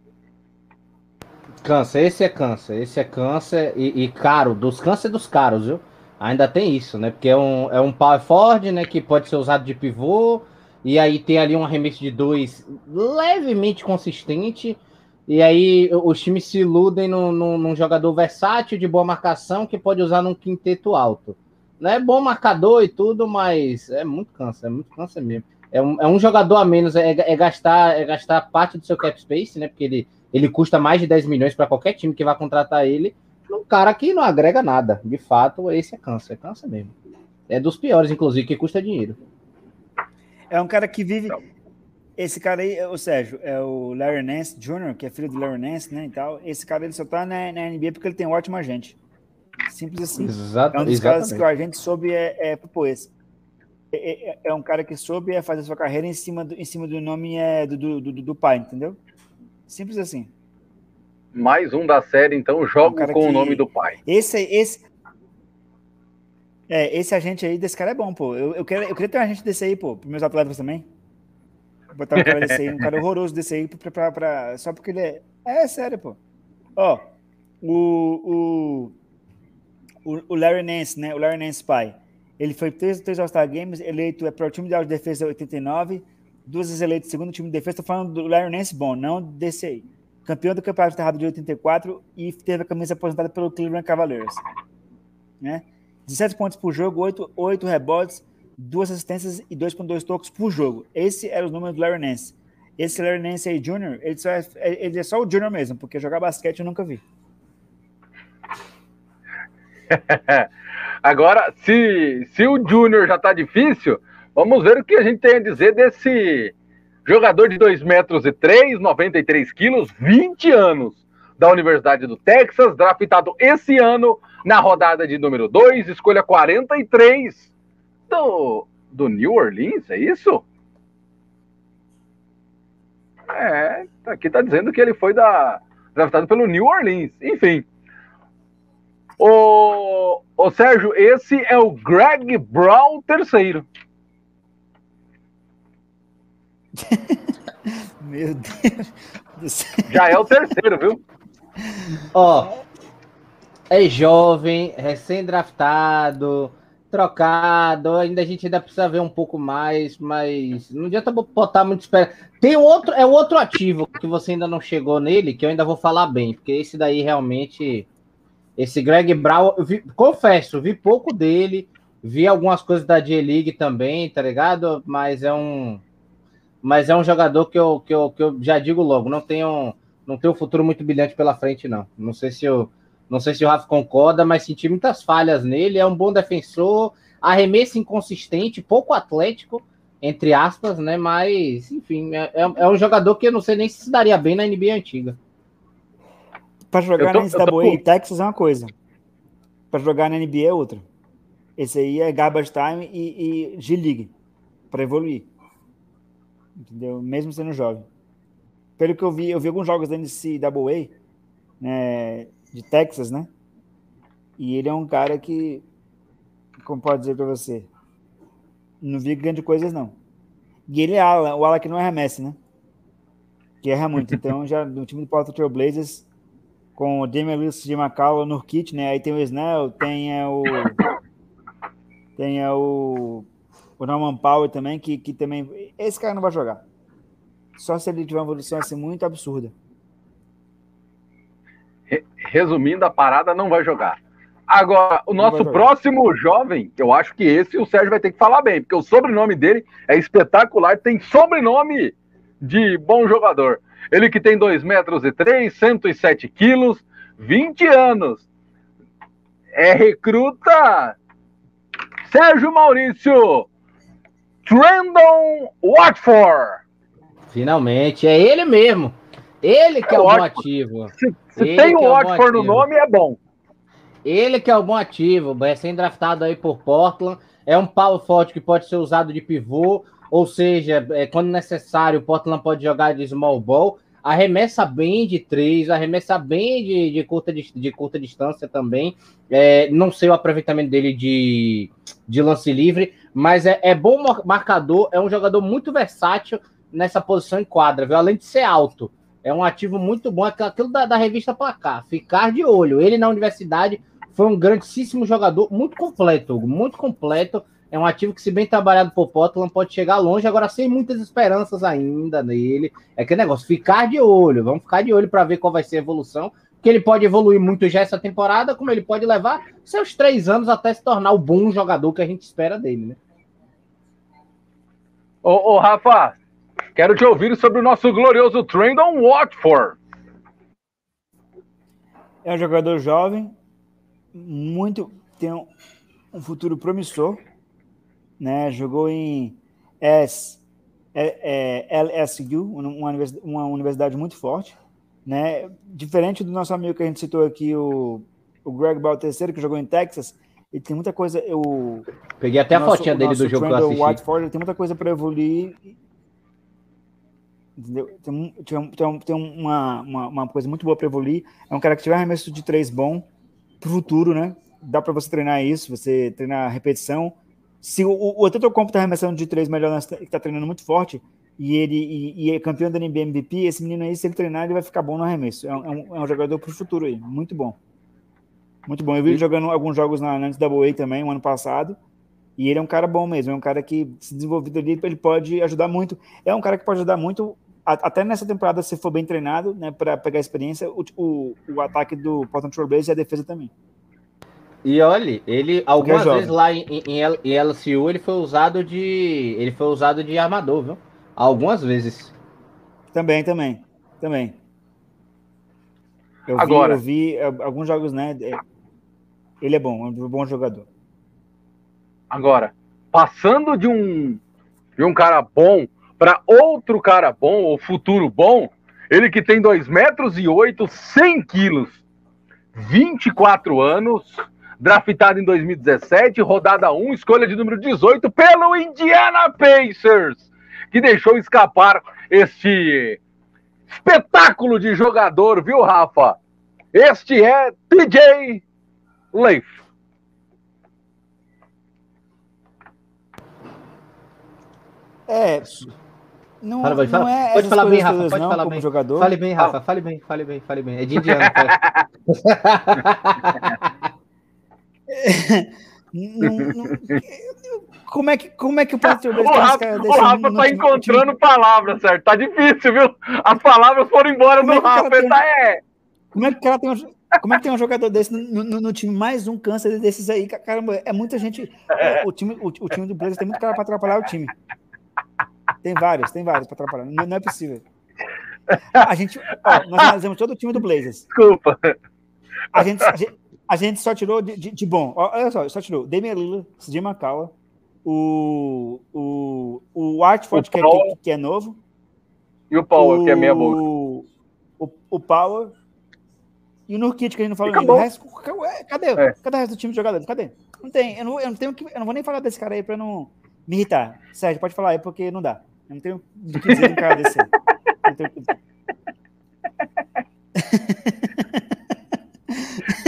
Câncer, esse é câncer, esse é câncer e, e caro, dos câncer dos caros, viu? Ainda tem isso, né? Porque é um, é um power forward, né? Que pode ser usado de pivô, e aí tem ali um arremesso de dois levemente consistente, e aí os times se iludem num, num, num jogador versátil, de boa marcação, que pode usar num quinteto alto. Não é bom marcador e tudo, mas é muito câncer, é muito câncer mesmo. É um, é um jogador a menos, é, é, gastar, é gastar parte do seu cap space, né? Porque ele, ele custa mais de 10 milhões para qualquer time que vai contratar ele. Um cara que não agrega nada. De fato, esse é câncer, é câncer mesmo. É dos piores, inclusive, que custa dinheiro. É um cara que vive. Esse cara aí, o Sérgio, é o Larry Nance Jr., que é filho do Larry Nance, né? E tal. Esse cara ele só tá na, na NBA porque ele tem um ótimo agente. Simples assim. Exato, é um dos exatamente. caras que o agente soube é, é pô, esse. É, é- é um cara que soube é fazer sua carreira em cima do, em cima do nome é, do, do, do, do pai, entendeu? Simples assim. Mais um da série, então, Um jogo cara com o que- nome do pai. Esse, esse, é, esse agente aí desse cara é bom, pô. Eu, eu, quero, eu queria ter um agente desse aí, pô, para meus atletas também. Botar um cara desse aí, um cara horroroso desse aí, pra, pra, pra- só porque ele é. É sério, pô. Ó, o, o, o, Larry Nance, né? O Larry Nance pai. Ele foi três, três All-Star Games, eleito é, para o time de defesa 89, duas vezes eleito segundo time de defesa. Tô falando do Larry Nance bom, não desse aí. Campeão do Campeonato Terrado de 84 e teve a camisa aposentada pelo Cleveland Cavaliers. Né? 17 pontos por jogo, 8, 8 rebotes, duas assistências e 2,2 tocos por jogo. Esse era o número do Larry Nance. Esse Larry Nance aí, Jr., ele, só é, ele é só o Jr. mesmo, porque jogar basquete eu nunca vi. Agora, se, se o Júnior já tá difícil, vamos ver o que a gente tem a dizer desse jogador de 2 metros e 3, 93 quilos, 20 anos, da Universidade do Texas, draftado esse ano na rodada de número 2, escolha 43 do, do New Orleans, é isso? É, aqui tá dizendo que ele foi da, draftado pelo New Orleans. Enfim. O, o Sérgio, esse é o Greg Brown terceiro. Meu Deus do céu. Já é o terceiro, viu? Ó, é jovem, recém-draftado, trocado, ainda a gente ainda precisa ver um pouco mais, mas não adianta botar muito espera. Tem outro, é outro ativo que você ainda não chegou nele, que eu ainda vou falar bem, porque esse daí realmente, esse Greg Brown, vi- confesso, vi pouco dele, vi algumas coisas da J-League também, tá ligado? Mas é um, mas é um jogador que eu, que eu, que eu já digo logo, não tenho não tem um futuro muito brilhante pela frente, não. Não sei se eu, não sei se o Rafa concorda, mas senti muitas falhas nele. É um bom defensor, arremesso inconsistente, pouco atlético, entre aspas, né? Mas, enfim, é, é- é um jogador que eu não sei nem se se daria bem na NBA antiga. Para jogar tô- na eu tô e Texas é uma coisa. Para jogar na NBA é outra. Esse aí é garbage time e, e G-League. Para evoluir. entendeu? Mesmo sendo jovem. Pelo que eu vi, eu vi alguns jogos da NCAA, né, de Texas, né? E ele é um cara que, como pode dizer para você, não vi grande coisas não. E ele é ala, o ala que não arremessa, né? Que erra muito. Então, já no time do Portland Trail Blazers, com o Damian Lewis de Macau no kit, né? Aí tem o Snell, tem é, o. Tem é, o. O Norman Powell também, que, que também. Esse cara não vai jogar. Só se ele tiver uma evolução assim muito absurda. Resumindo, a parada não vai jogar. Agora, o nosso próximo jovem, eu acho que esse o Sérgio vai ter que falar bem, porque o sobrenome dele é espetacular, tem sobrenome de bom jogador. Ele que tem 2 metros e 3, 107 quilos, 20 anos. É recruta Sérgio Maurício Trendon Watford. Finalmente, é ele mesmo. Ele que é, é o ativo. Se, se tem o é Watford no nome, é bom. Ele que é o bom ativo, é sendo draftado aí por Portland. É um pau forte que pode ser usado de pivô, ou seja, é, quando necessário, o Portland pode jogar de small ball. Arremessa bem de três, arremessa bem de, de, curta, de, de curta distância também. É, não sei o aproveitamento dele de, de lance livre, mas é, é bom marcador, é um jogador muito versátil nessa posição em quadra, viu? Além de ser alto. É um ativo muito bom, aquilo da, da revista Placar. Ficar de olho. Ele na universidade foi um grandíssimo jogador, muito completo, muito completo. É um ativo que, se bem trabalhado por Portland, pode chegar longe, agora sem muitas esperanças ainda nele. É que negócio, ficar de olho, vamos ficar de olho para ver qual vai ser a evolução. Que ele pode evoluir muito já essa temporada, como ele pode levar seus três anos até se tornar o bom jogador que a gente espera dele, né? Ô, ô Rafa, quero te ouvir sobre o nosso glorioso Trendon Watford. É um jogador jovem, muito tem um, futuro promissor, né? Jogou em S, é, é, LSU, uma universidade, uma universidade muito forte, né? Diferente do nosso amigo que a gente citou aqui, o, o Greg Baltecer, que jogou em Texas, ele tem muita coisa. Eu peguei até a fotinha dele do jogo que eu assisti. Whiteford, ele tem muita coisa para evoluir. Entendeu? Tem, tem, tem, tem uma, uma, uma, coisa muito boa para evoluir. É um cara que tiver arremesso de três bom, para o futuro, né? Dá para você treinar isso, você treinar repetição. Se o, o Antetokounmpo está arremessando de três melhor, está treinando muito forte, e ele e, e, é campeão da NBA MVP, esse menino aí, se ele treinar, ele vai ficar bom no arremesso. É um, é um jogador para o futuro aí, muito bom. Muito bom. Eu vi ele jogando alguns jogos na, na NCAA também, o um ano passado, e ele é um cara bom mesmo, é um cara que, se desenvolvido ali, ele pode ajudar muito. É um cara que pode ajudar muito, até nessa temporada, se for bem treinado, né, para pegar experiência, o, o, o ataque do Portland Trail Blazers e a defesa também. E olha, ele algumas vezes lá em, em, em, LCU ele foi usado de ele foi usado de armador, viu? Algumas vezes. Também, também, também. Eu Agora, vi, eu vi alguns jogos, né? É, ele é bom, é um bom jogador. Agora, passando de um de um cara bom para outro cara bom ou futuro bom, ele que tem 2 metros e 8, 100 quilos, 24 anos, draftado em 2017, rodada 1, escolha de número 18 pelo Indiana Pacers, que deixou escapar este espetáculo de jogador, viu, Rafa? Este é TJ Leif. É, não, fala, fala. É pode falar bem, Rafa. Pode não, falar bem. Jogador. Fale bem, Rafa. Ah. Fale bem, fale bem, fale bem. É de indiano. não, não, como é que como é que o pastor o Rafa, o Rafa tá encontrando time... palavras, certo? Tá difícil, viu? As palavras foram embora como do é Rafa. Tem... Tá, é. Como é que ela tem um, como é que tem um jogador desse no, no, no, time? Mais um câncer desses aí, caramba, é muita gente. É, o time, o, o time do Blazers tem muito cara para atrapalhar o time. Tem vários, tem vários para atrapalhar. Não, não, é possível. A gente, ó, nós analisamos todo o time do Blazers. Desculpa. A gente, a gente, a gente só tirou de, de, de, bom. Olha só, só tirou Damian Lillard, CJ McCallum, o, o, o Artford, que, é, que, que, é novo. E o Power, o, que é meia boca. O, o Power. E o Nurkit, que a gente não falou ainda. O resto, cadê? É. Cadê o resto do time de jogadores? Cadê? Não tem. Eu não, eu não tenho que. Eu não vou nem falar desse cara aí para não me irritar. Sérgio, pode falar aí, porque não dá. Eu não tenho do que dizer do cara desse aí. Não tenho o que dizer.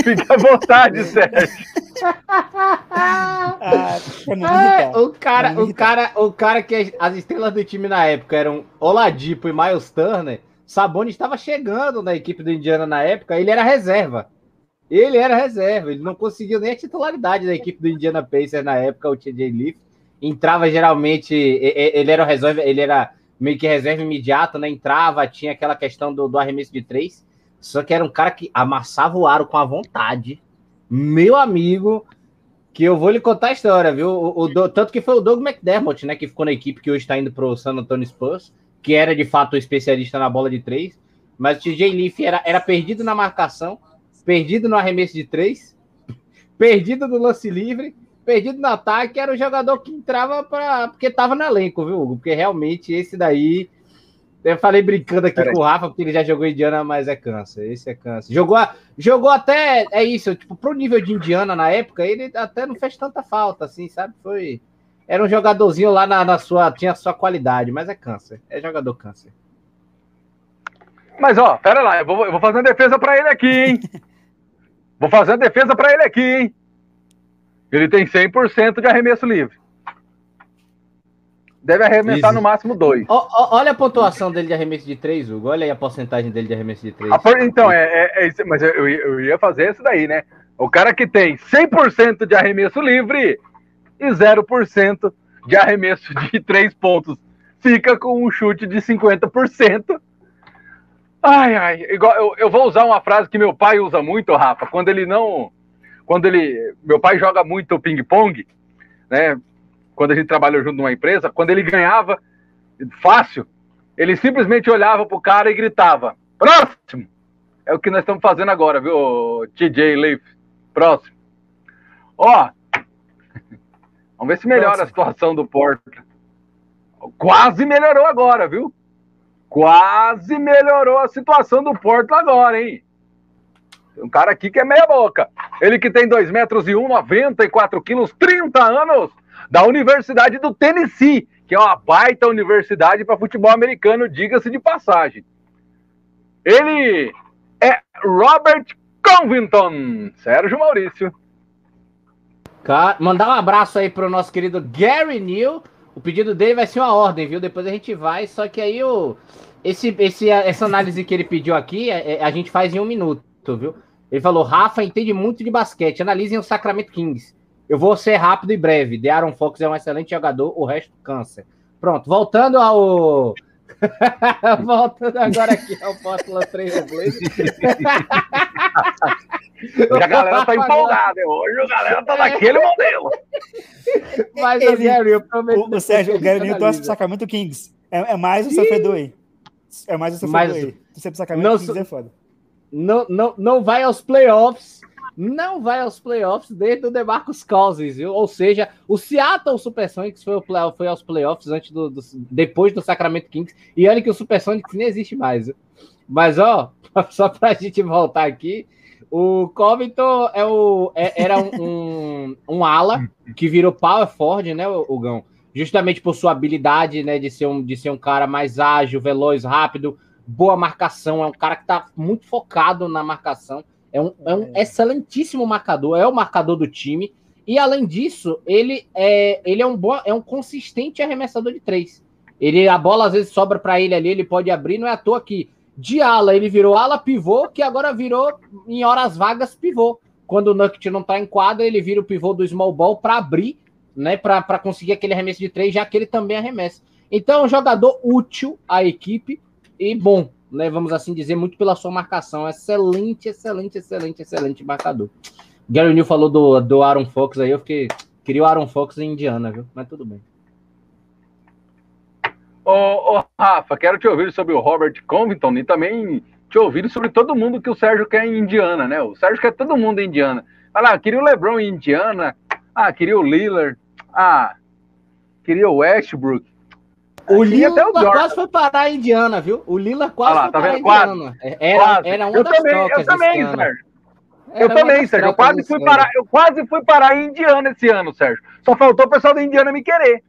Fica à vontade, Sérgio. Ah, É, irritar. o cara, o cara, o cara que as- as estrelas do time na época eram Oladipo e Miles Turner. Sabonis estava chegando na equipe do Indiana na época, ele era reserva. Ele era reserva, ele não conseguiu nem a titularidade da equipe do Indiana Pacers na época, o TJ Leaf. Entrava geralmente, ele era reserva, ele era meio que reserva imediato, né? Entrava, tinha aquela questão do, do arremesso de três. Só que era um cara que amassava o aro com a vontade. Meu amigo, que eu vou lhe contar a história, viu? O, o tanto que foi o Doug McDermott, né? Que ficou na equipe que hoje está indo para o San Antonio Spurs, que era de fato o especialista na bola de três. Mas o TJ Leaf era, era perdido na marcação, perdido no arremesso de três, perdido no lance livre, perdido no ataque. Era o jogador que entrava para porque estava no elenco, viu, Hugo? Porque realmente esse daí. Eu falei brincando aqui Peraí. com o Rafa, porque ele já jogou Indiana, mas é câncer. Esse é câncer. Jogou, a- jogou até. É isso, tipo, pro nível de Indiana na época, ele até não fez tanta falta, assim, sabe? Foi. Era um jogadorzinho lá na, na sua. Tinha sua qualidade, mas é câncer. É jogador câncer. Mas, ó, pera lá, eu vou, eu vou fazer uma defesa pra ele aqui, hein? vou fazer uma defesa pra ele aqui, hein? Ele tem 100% de arremesso livre. Deve arremessar Easy. no máximo dois. Ó, ó, olha a pontuação dele de arremesso de três, Hugo. Olha aí a porcentagem dele de arremesso de três. Por- Então, é, é- é mas eu, eu ia fazer isso daí, né? O cara que tem 100% de arremesso livre e 0% de arremesso de três pontos fica com um chute de 50%. Ai, ai, igual, eu, eu vou usar uma frase que meu pai usa muito, Rafa, quando ele não. Quando ele. Meu pai joga muito ping-pong, né? Quando a gente trabalhou junto numa empresa, quando ele ganhava fácil, ele simplesmente olhava pro cara e gritava: Próximo! É o que nós estamos fazendo agora, viu, TJ Leaf? Próximo. Ó, vamos ver se melhora a Próximo. situação do Porto. Quase melhorou agora, viu? Quase melhorou a situação do Porto agora, hein? Um cara aqui que é meia boca. Ele que tem 2 metros e 1, 94 quilos, 30 anos, da Universidade do Tennessee, que é uma baita universidade para futebol americano, diga-se de passagem. Ele é Robert Covington, Sérgio Maurício. Mandar um abraço aí pro nosso querido Gary Neal. O pedido dele vai ser uma ordem, viu? Depois a gente vai. Só que aí o, esse, esse, essa análise que ele pediu aqui, é- é- a gente faz em um minuto, viu? Ele falou: Rafa entende muito de basquete. Analisem o Sacramento Kings. Eu vou ser rápido e breve. The Aaron Fox é um excelente jogador, o resto câncer. Pronto, voltando ao. voltando agora aqui ao Portland Trail Blazers. Hoje a galera tá empolgada, hoje a galera tá naquele modelo. Mas, Ele- Gary, eu prometo. O, o Sérgio, o Gary Neal torce pro. Sacramento Kings. É, é mais um sofredor aí. É mais um sofredor aí. Torcer pro Sacramento Não Kings sou- é foda. Não, não, não vai aos playoffs. Não vai aos playoffs desde o DeMarcus Cousins, viu? Ou seja, o Seattle Supersonics foi, ao foi aos playoffs antes do, do- depois do Sacramento Kings. E olha que o Supersonics nem existe mais. Mas, ó, só pra gente voltar aqui, o Covington é o, é- era um, um, um ala que virou power forward, né, o, o Gão? Justamente por sua habilidade, né, de ser, um, de ser um cara mais ágil, veloz, rápido, boa marcação, é um cara que tá muito focado na marcação, é um, é um excelentíssimo marcador, é o marcador do time, e além disso, ele é, ele é um bom, é um consistente arremessador de três. Ele, a bola às vezes sobra para ele ali, ele pode abrir, não é à toa que de ala ele virou ala pivô, que agora virou em horas vagas pivô. Quando o Nuggets não tá em quadra, ele vira o pivô do small ball para abrir, né, para conseguir aquele arremesso de três, já que ele também arremessa. Então, é um jogador útil à equipe e bom, né, vamos assim dizer, muito pela sua marcação. Excelente, excelente, excelente, excelente marcador. Gary Neal falou do, do Aaron Fox aí, eu fiquei. Queria o Aaron Fox em Indiana, viu? Mas tudo bem. Ô, ô, Rafa, quero te ouvir sobre o Robert Covington e também te ouvir sobre todo mundo que o Sérgio quer em Indiana, né? O Sérgio quer todo mundo em Indiana. Olha lá, queria o LeBron em Indiana. Ah, queria o Lillard. Ah, queria o Westbrook. O Lila o Jordan. quase foi parar em Indiana, viu? O Lila quase lá, foi tá parar Quase. Indiana. Era, Quase. era uma eu das também, trocas eu também, ano. Sérgio. Eu também, Sérgio. Eu quase, fui ano. parar, eu quase fui parar em Indiana esse ano, Sérgio. Só faltou o pessoal da Indiana me querer.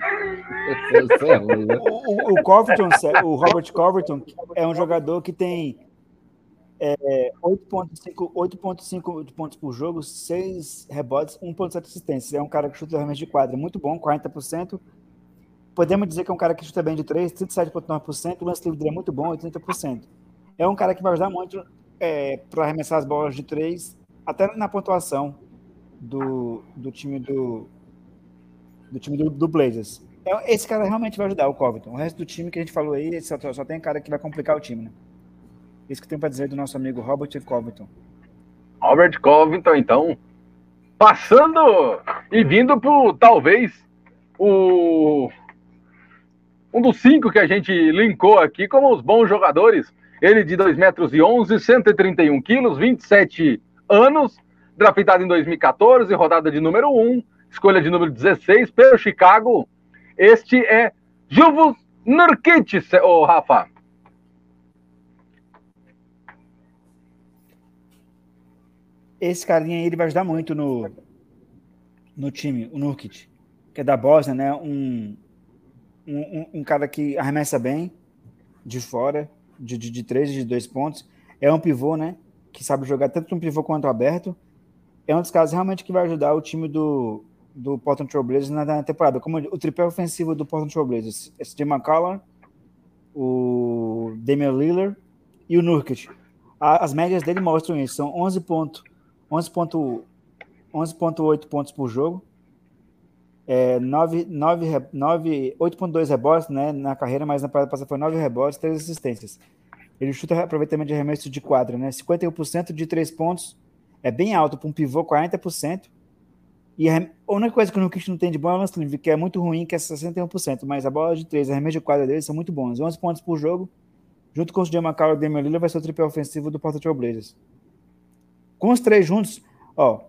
é né? o, o, Covington, o Robert Covington, é um jogador que tem é, 8,5 pontos por jogo, 6 rebotes, 1,7 assistências. É um cara que chuta realmente de quadra muito bom, 40%. Podemos dizer que é um cara que chuta bem de 3, 37,9%. O lance livre dele é muito bom, 80%. É um cara que vai ajudar muito é, para arremessar as bolas de 3, até na pontuação do, do time do, do time do, do Blazers. É, esse cara realmente vai ajudar o Covington. O resto do time que a gente falou aí, só, só tem cara que vai complicar o time, né? Isso que tem para dizer do nosso amigo Robert Covington. Robert Covington, então, passando e vindo para talvez o um dos cinco que a gente linkou aqui como os bons jogadores. Ele de 2 metros e 11, 131 quilos, 27 anos, draftado em 2014, rodada de número 1, escolha de número 16 pelo Chicago. Este é Juvus Nurkic, ô Rafa. Esse carinha aí, ele vai ajudar muito no, no time, o Nurkic, que é da Bósnia, né? Um, um, um, cara que arremessa bem de fora, de, de, de três, de dois pontos. É um pivô, né? Que sabe jogar tanto um pivô quanto aberto. É um dos casos realmente que vai ajudar o time do, do Portland Trail Blazers na, na temporada. Como o tripé ofensivo do Portland Trail Blazers. Esse Jim McCollum, o Damian Lillard e o Nurkic. as médias dele mostram isso. São 11.8 11 11 pontos por jogo é, 9, 9, 9, 8.2 rebotes né, na carreira, mas na passada foi 9 rebotes, 3 assistências. Ele chuta aproveitamento de arremesso de quadra, né? 51% de 3 pontos, é bem alto para um pivô, 40%. E a única coisa que o Nukic não tem de bom é o lance livre, que é muito ruim, que é 61%, mas a bola de 3, arremesso de quadra dele são muito bons. 11 pontos por jogo, junto com o Jama Carroll e o Damian Lillard, vai ser o tripé ofensivo do Portland Trail Blazers. Com os três juntos, ó,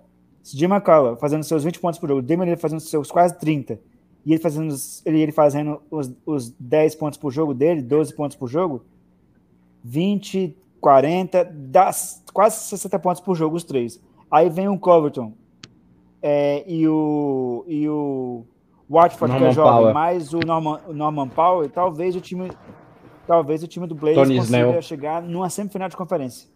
Jim McCullough fazendo seus 20 pontos por jogo, Damian Lillard fazendo seus quase 30, e ele fazendo, ele, ele fazendo os, os 10 pontos por jogo dele, 12 pontos por jogo, 20, 40, das, quase 60 pontos por jogo, os três. Aí vem o Coverton é, e o, e o Watford, que é jovem, Power. mais o Norman, o Norman Powell, talvez o time talvez o time do Blaze consiga Snell. chegar numa semifinal de conferência.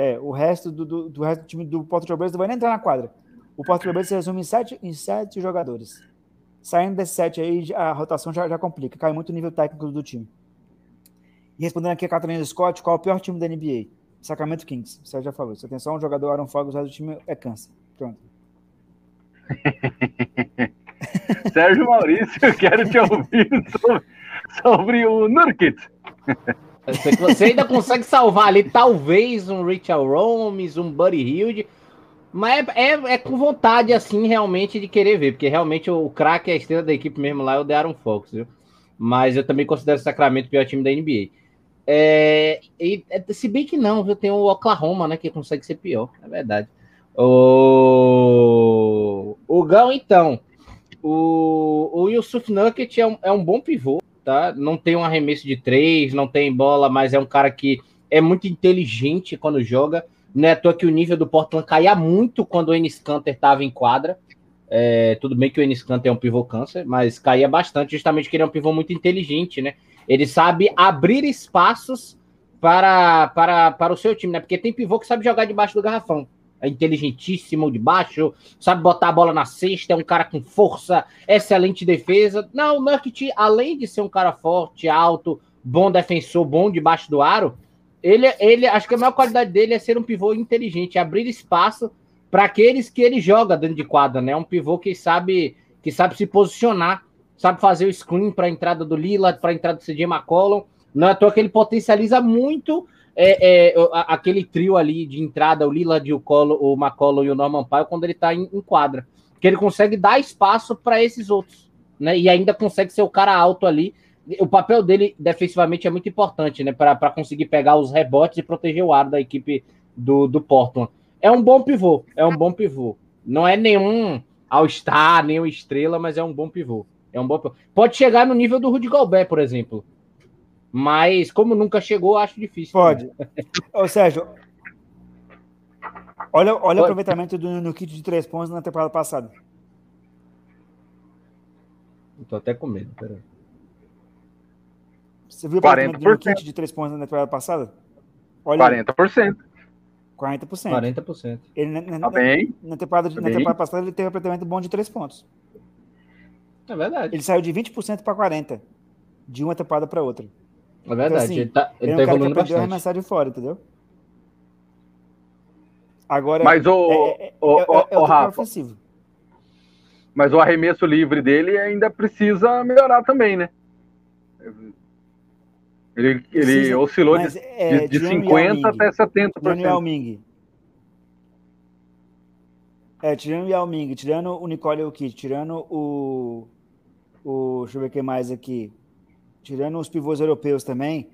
É, o resto do, do, do resto do time do Porto Trailblazers não vai nem entrar na quadra. O Porto Trailblazers se resume em sete, em sete jogadores. Saindo desse sete aí, a rotação já, já complica, cai muito o nível técnico do time. E respondendo aqui a Catarina Scott, qual é o pior time da NBA? Sacramento Kings. Você já falou. Você tem só um jogador Aaron Fox, o resto do time é câncer. Pronto. Sérgio Maurício, quero te ouvir sobre, sobre o Nurkit. Você ainda consegue salvar ali, talvez, um Richard Holmes, um Buddy Hilde. Mas é, é, é, com vontade, assim, realmente, de querer ver, porque realmente o, o craque, a estrela da equipe mesmo lá é o De'Aaron Fox, viu? Mas eu também considero o Sacramento o pior time da NBA. É, e, é, se bem que não, viu? Tem o Oklahoma, né, que consegue ser pior, é verdade. O, o Gão, então, o, o Yusuf Nuggets é um, é um bom pivô, tá? Não tem um arremesso de três, não tem bola, mas é um cara que é muito inteligente quando joga. Não é toa que o nível do Portland caía muito quando o Enes Kanter estava em quadra. É, tudo bem que o Enes Kanter é um pivô câncer, mas caía bastante, justamente porque ele é um pivô muito inteligente, né? Ele sabe abrir espaços para, para, para o seu time, né? Porque tem pivô que sabe jogar debaixo do garrafão é inteligentíssimo de baixo, sabe botar a bola na cesta, é um cara com força, excelente defesa. Não, o Nurkic, além de ser um cara forte, alto, bom defensor, bom debaixo do aro, ele, ele acho que a maior qualidade dele é ser um pivô inteligente, abrir espaço para aqueles que ele joga dentro de quadra, né? Um pivô que sabe que sabe se posicionar, sabe fazer o screen para a entrada do Lillard, para a entrada do CJ McCollum. Não é à toa que ele potencializa muito é, é, aquele trio ali de entrada, o Lillard, o, Colo, o McCollum e o Norman Powell, quando ele está em, em, quadra. Que ele consegue dar espaço para esses outros, né? E ainda consegue ser o cara alto ali. O papel dele defensivamente é muito importante, né? Para conseguir pegar os rebotes e proteger o ar da equipe do, do Portland. É um bom pivô, é um bom pivô. Não é nenhum All-Star, nenhum estrela, mas é um bom pivô. É um bom pivô. Pode chegar no nível do Rudy Gobert, por exemplo. Mas, como nunca chegou, acho difícil. Pode. Ô, Sérgio, olha, olha o aproveitamento do no kit de três pontos na temporada passada. tô até com medo, peraí. Você viu o 40%. do kit de três pontos na temporada passada? Olha, 40%. 40%. 40%. Ele, na, na, Tá bem. na temporada, de- Tá na bem. temporada passada ele teve um aproveitamento bom de três pontos. É verdade. Ele saiu de 20% para 40%, de uma temporada para outra. É verdade. assim, ele tá, Ele ele é um tá cara que evoluindo bastante. arremessar de fora, entendeu? Agora, Mas o, é, é, o, é, é, o- é o o Rafa, ofensivo. mas o arremesso livre dele ainda precisa melhorar também, né? Ele, ele Precisa, oscilou Mas, de, é, de, de tirando o 50% Yao Ming, até Tirando o Yao 70%. Ming. É, tirando o Yao Ming, tirando o Nicole Jokic, tirando o, o. Deixa eu ver quem mais aqui. Tirando os pivôs europeus também.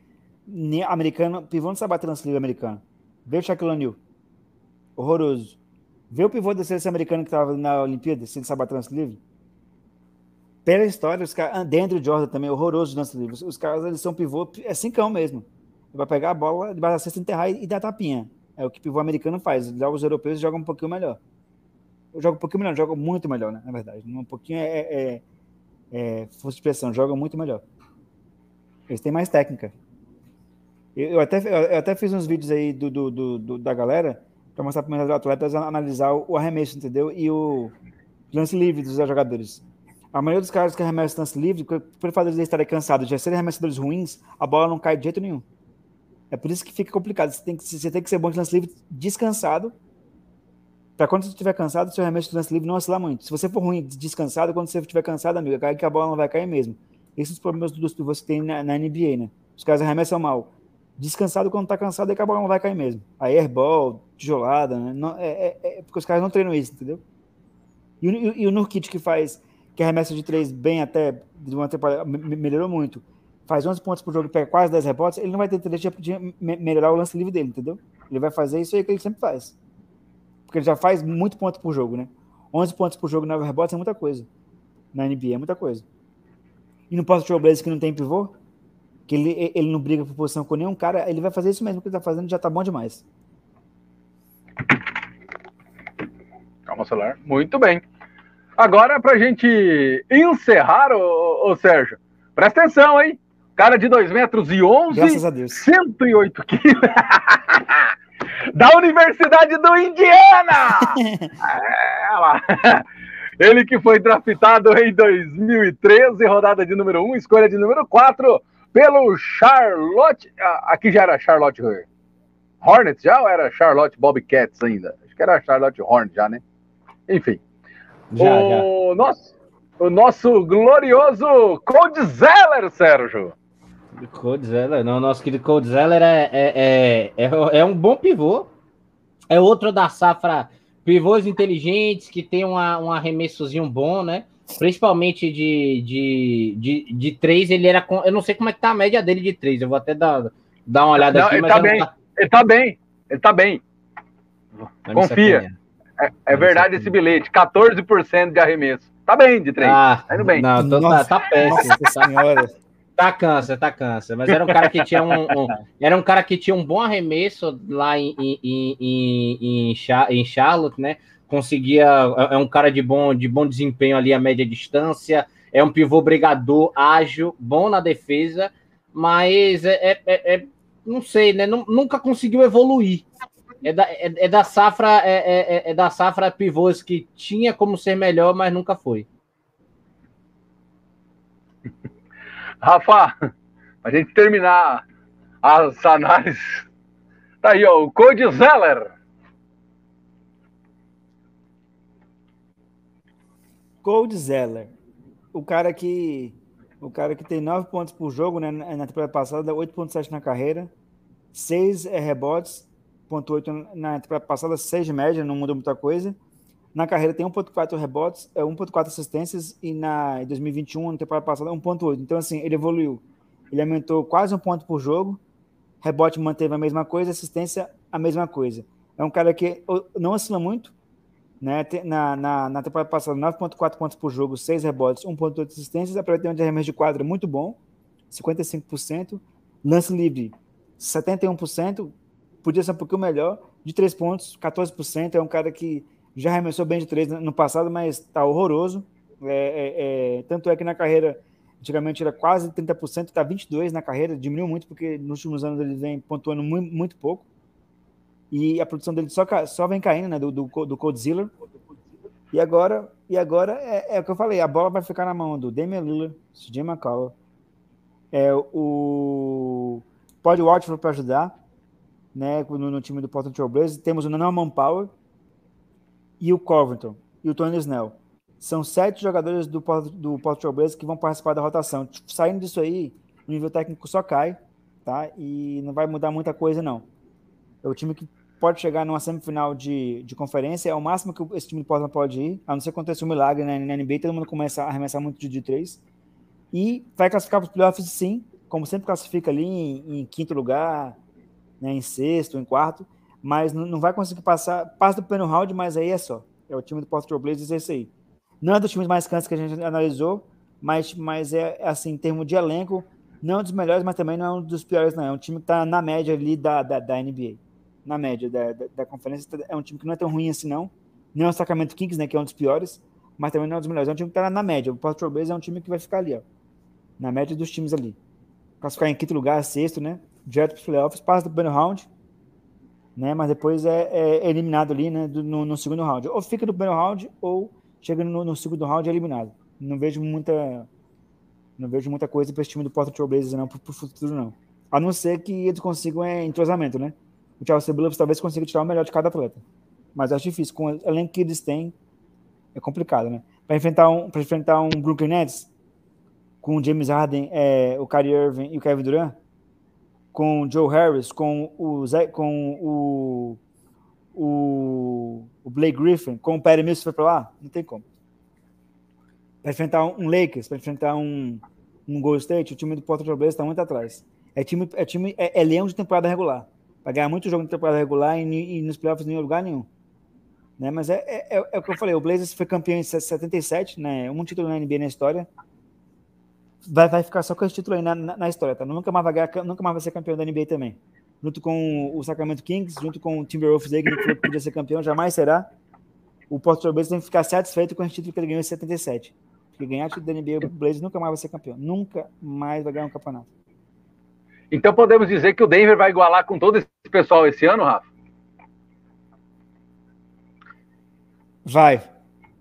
Americano, pivô não sabe bater lance livre americano. Vê o Shaquille O'Neal. Horroroso. Vê o pivô da seleção americana que estava na Olimpíada, se ele bater livre. Pela história, os caras. Andrew Jordan também, horroroso de lance livre. Os- caras, eles são pivô, é cincão mesmo. Ele vai pegar a bola debaixo da cesta, enterrar e dar tapinha. É o que pivô americano faz. Já os europeus jogam um pouquinho melhor. Jogo um pouquinho melhor, jogo muito melhor, né? Na verdade. Um pouquinho é, é, é força de expressão, jogam muito melhor. Eles têm mais técnica. Eu, até, eu até fiz uns vídeos aí do, do, do- do- da galera para mostrar para os atletas analisar o, arremesso, entendeu? E o lance livre dos jogadores. A maioria dos caras que arremessam lance livre, por de eles estarem cansados, já serem arremessadores ruins, a bola não cai de jeito nenhum. É por isso que fica complicado. Você tem que, você tem que ser bom de lance livre descansado. Para quando você estiver cansado, seu arremesso de lance livre não oscilar muito. Se você for ruim descansado, quando você estiver cansado, amigo, cai que a bola não vai cair mesmo. Esses problemas pivôs que tem na, na NBA, né? Os caras arremessam mal. Descansado quando tá cansado, a bola não vai cair mesmo. Aí airball, tijolada, né? Não, é, é- é porque os caras não treinam isso, entendeu? E, e, e o Nurkic que faz, que arremessa de três bem até, de uma temporada, me- me- melhorou muito. Faz 11 pontos por jogo e pega quase 10 rebotes, ele não vai ter interesse de me- melhorar o lance livre dele, entendeu? Ele vai fazer isso aí que ele sempre faz. Porque ele já faz muito ponto por jogo, né? 11 pontos por jogo 9 rebotes é muita coisa. Na NBA é muita coisa. E no posto Trailblazer que não tem pivô, que ele, ele não briga por posição com nenhum cara, ele vai fazer isso mesmo que ele tá fazendo, já tá bom demais. Calma, celular. Muito bem. Agora, pra gente encerrar, ô, ô, Sérgio, presta atenção, hein? Cara de 2 metros e 11, Graças a Deus. 108 quilos. da Universidade do Indiana! É, lá. Ele que foi draftado em 2013, rodada de número 1, escolha de número 4, pelo Charlotte. ah, Aqui já era Charlotte Hornets já ou era Charlotte Bobcats ainda? Acho que era Charlotte Hornets já, né? Enfim. Já, já. o, Nosso, o nosso glorioso Code Zeller, Sérgio. Code Zeller, não, nosso querido Code Zeller é, é, é, é, é um bom pivô. É outro da safra pivôs inteligentes que tem uma, um arremessozinho bom, né? Principalmente de, de, de, de três, ele era. com- Eu não sei como é que tá a média dele de três. Eu vou até dar, dar uma olhada Não, aqui, ele mas tá bem. tá- Ele tá bem, ele tá bem. confia. É, é verdade esse bilhete, 14% de arremesso. Tá bem de três. Ah, Tá indo bem. Não, tô- tá, Nossa. tá péssimo. Nossa senhora. Tá câncer, tá câncer. Mas era um cara que tinha um, um- era um cara que tinha um bom arremesso lá em, em, em, em, em Cha- em Charlotte, né? Conseguia. É é um cara de bom, de bom desempenho ali a média distância. É um pivô brigador, ágil, bom na defesa, mas é, é- é- é- não sei, né? Nu- Nunca conseguiu evoluir. É da, é, é da safra, é, é- é- é da safra pivôs que tinha como ser melhor, mas nunca foi. Rafa, a gente terminar as análises. Tá aí, ó, o Code Zeller. Cold Zeller. O cara que. O cara que tem 9 pontos por jogo, né? Na na temporada passada, 8,7 na carreira, 6 é, rebotes, 0,8 na temporada passada, 6 de média, não mudou muita coisa. Na carreira tem 1,4 rebotes, é 1,4 assistências, e na em 2021, na temporada passada, 1,8. Então, assim, ele evoluiu. Ele aumentou quase um ponto por jogo, rebote manteve a mesma coisa, assistência a mesma coisa. É um cara que não oscila muito, né? Na, na, na temporada passada, 9,4 pontos por jogo, 6 rebotes, 1,8 assistências, aproveitamento de arremesso de quadra muito bom, 55%. Lance livre, 71%, podia ser um pouquinho melhor. De 3 pontos, 14%. É um cara que já arremessou bem de 3 no passado, mas tá horroroso. É, é, é, tanto é que na carreira, antigamente era quase 30%, está 22% na carreira, diminuiu muito porque nos últimos anos ele vem pontuando muito, muito pouco. E a produção dele só, só vem caindo, né? Do, do, do Codzilla. E agora, e agora é, é, o que eu falei, a bola vai ficar na mão do Damian Lillard, CJ McCollum, é, o Pod Watford para ajudar, né, no, no, time do Portland Trail Blazers. Temos o Norman Power e o Covington e o Tony Snell. São sete jogadores do, do Portland Trail Blazers que vão participar da rotação. Saindo disso aí, o nível técnico só cai, tá? E não vai mudar muita coisa, não. É o time que pode chegar numa semifinal de, de conferência, é o máximo que esse time do Portland pode ir, a não ser que aconteça um milagre né, na NBA, todo mundo começa a arremessar muito de, de três. E vai classificar para os playoffs, sim, como sempre classifica ali em, em quinto lugar, né, em sexto, em quarto, mas não, vai conseguir passar, passa do primeiro round, mas aí é só. É o time do Portland Blazers, é esse aí. Não é dos times mais cansos que a gente analisou, mas, mas é assim, em termos de elenco, não é um dos melhores, mas também não é um dos piores, não. É um time que está na média ali da, da, da NBA na média da, da, da, conferência. É um time que não é tão ruim assim, não. Não é o Sacramento Kings, né, que é um dos piores, mas também não é um dos melhores. É um time que está na média. O Portland Blazers é um time que vai ficar ali, ó, na média dos times ali. Classificar em quinto lugar, sexto, né? Direto para playoffs, passa do primeiro round, né? Mas depois é, é eliminado ali, né? Do, no, no, segundo round. Ou fica no primeiro round, ou chega no, no segundo round é eliminado. Não vejo muita, não vejo muita coisa para esse time do Portland Trail Blazers não para o futuro não. A não ser que eles consigam é, entrosamento, né? o Chelsea Blues talvez consiga tirar o melhor de cada atleta. Mas acho difícil. Com o elenco que eles têm, é complicado, né? Para enfrentar um, enfrentar um Brooklyn Nets com o James Harden, é, o Kyrie Irving e o Kevin Durant, com Joe Harris, com o Zé, com o, o, o Blake Griffin, com o Perry Mills foi para lá, não tem como. Para enfrentar um Lakers, para enfrentar um, um Golden State, o time do Portland Blazers está muito atrás. É time, é time, é, é leão de temporada regular para ganhar muito jogo de temporada regular e, e nos playoffs em lugar nenhum. Né? Mas é, é, é, é, o que eu falei, o Blazers foi campeão em 77, né? um título na NBA na história. Vai, vai ficar só com esse título aí na, na, na história, tá? Nunca mais, vai ganhar, nunca mais vai ser campeão da NBA também. Junto com o Sacramento Kings, junto com o Timberwolves aí, que podia ser campeão, jamais será. O Portland Blazers tem que ficar satisfeito com esse título que ele ganhou em 77. Porque ganhar título da NBA, o Blazers nunca mais vai ser campeão. Nunca mais vai ganhar um campeonato. Então podemos dizer que o Denver vai igualar com todo esse pessoal esse ano, Rafa? Vai.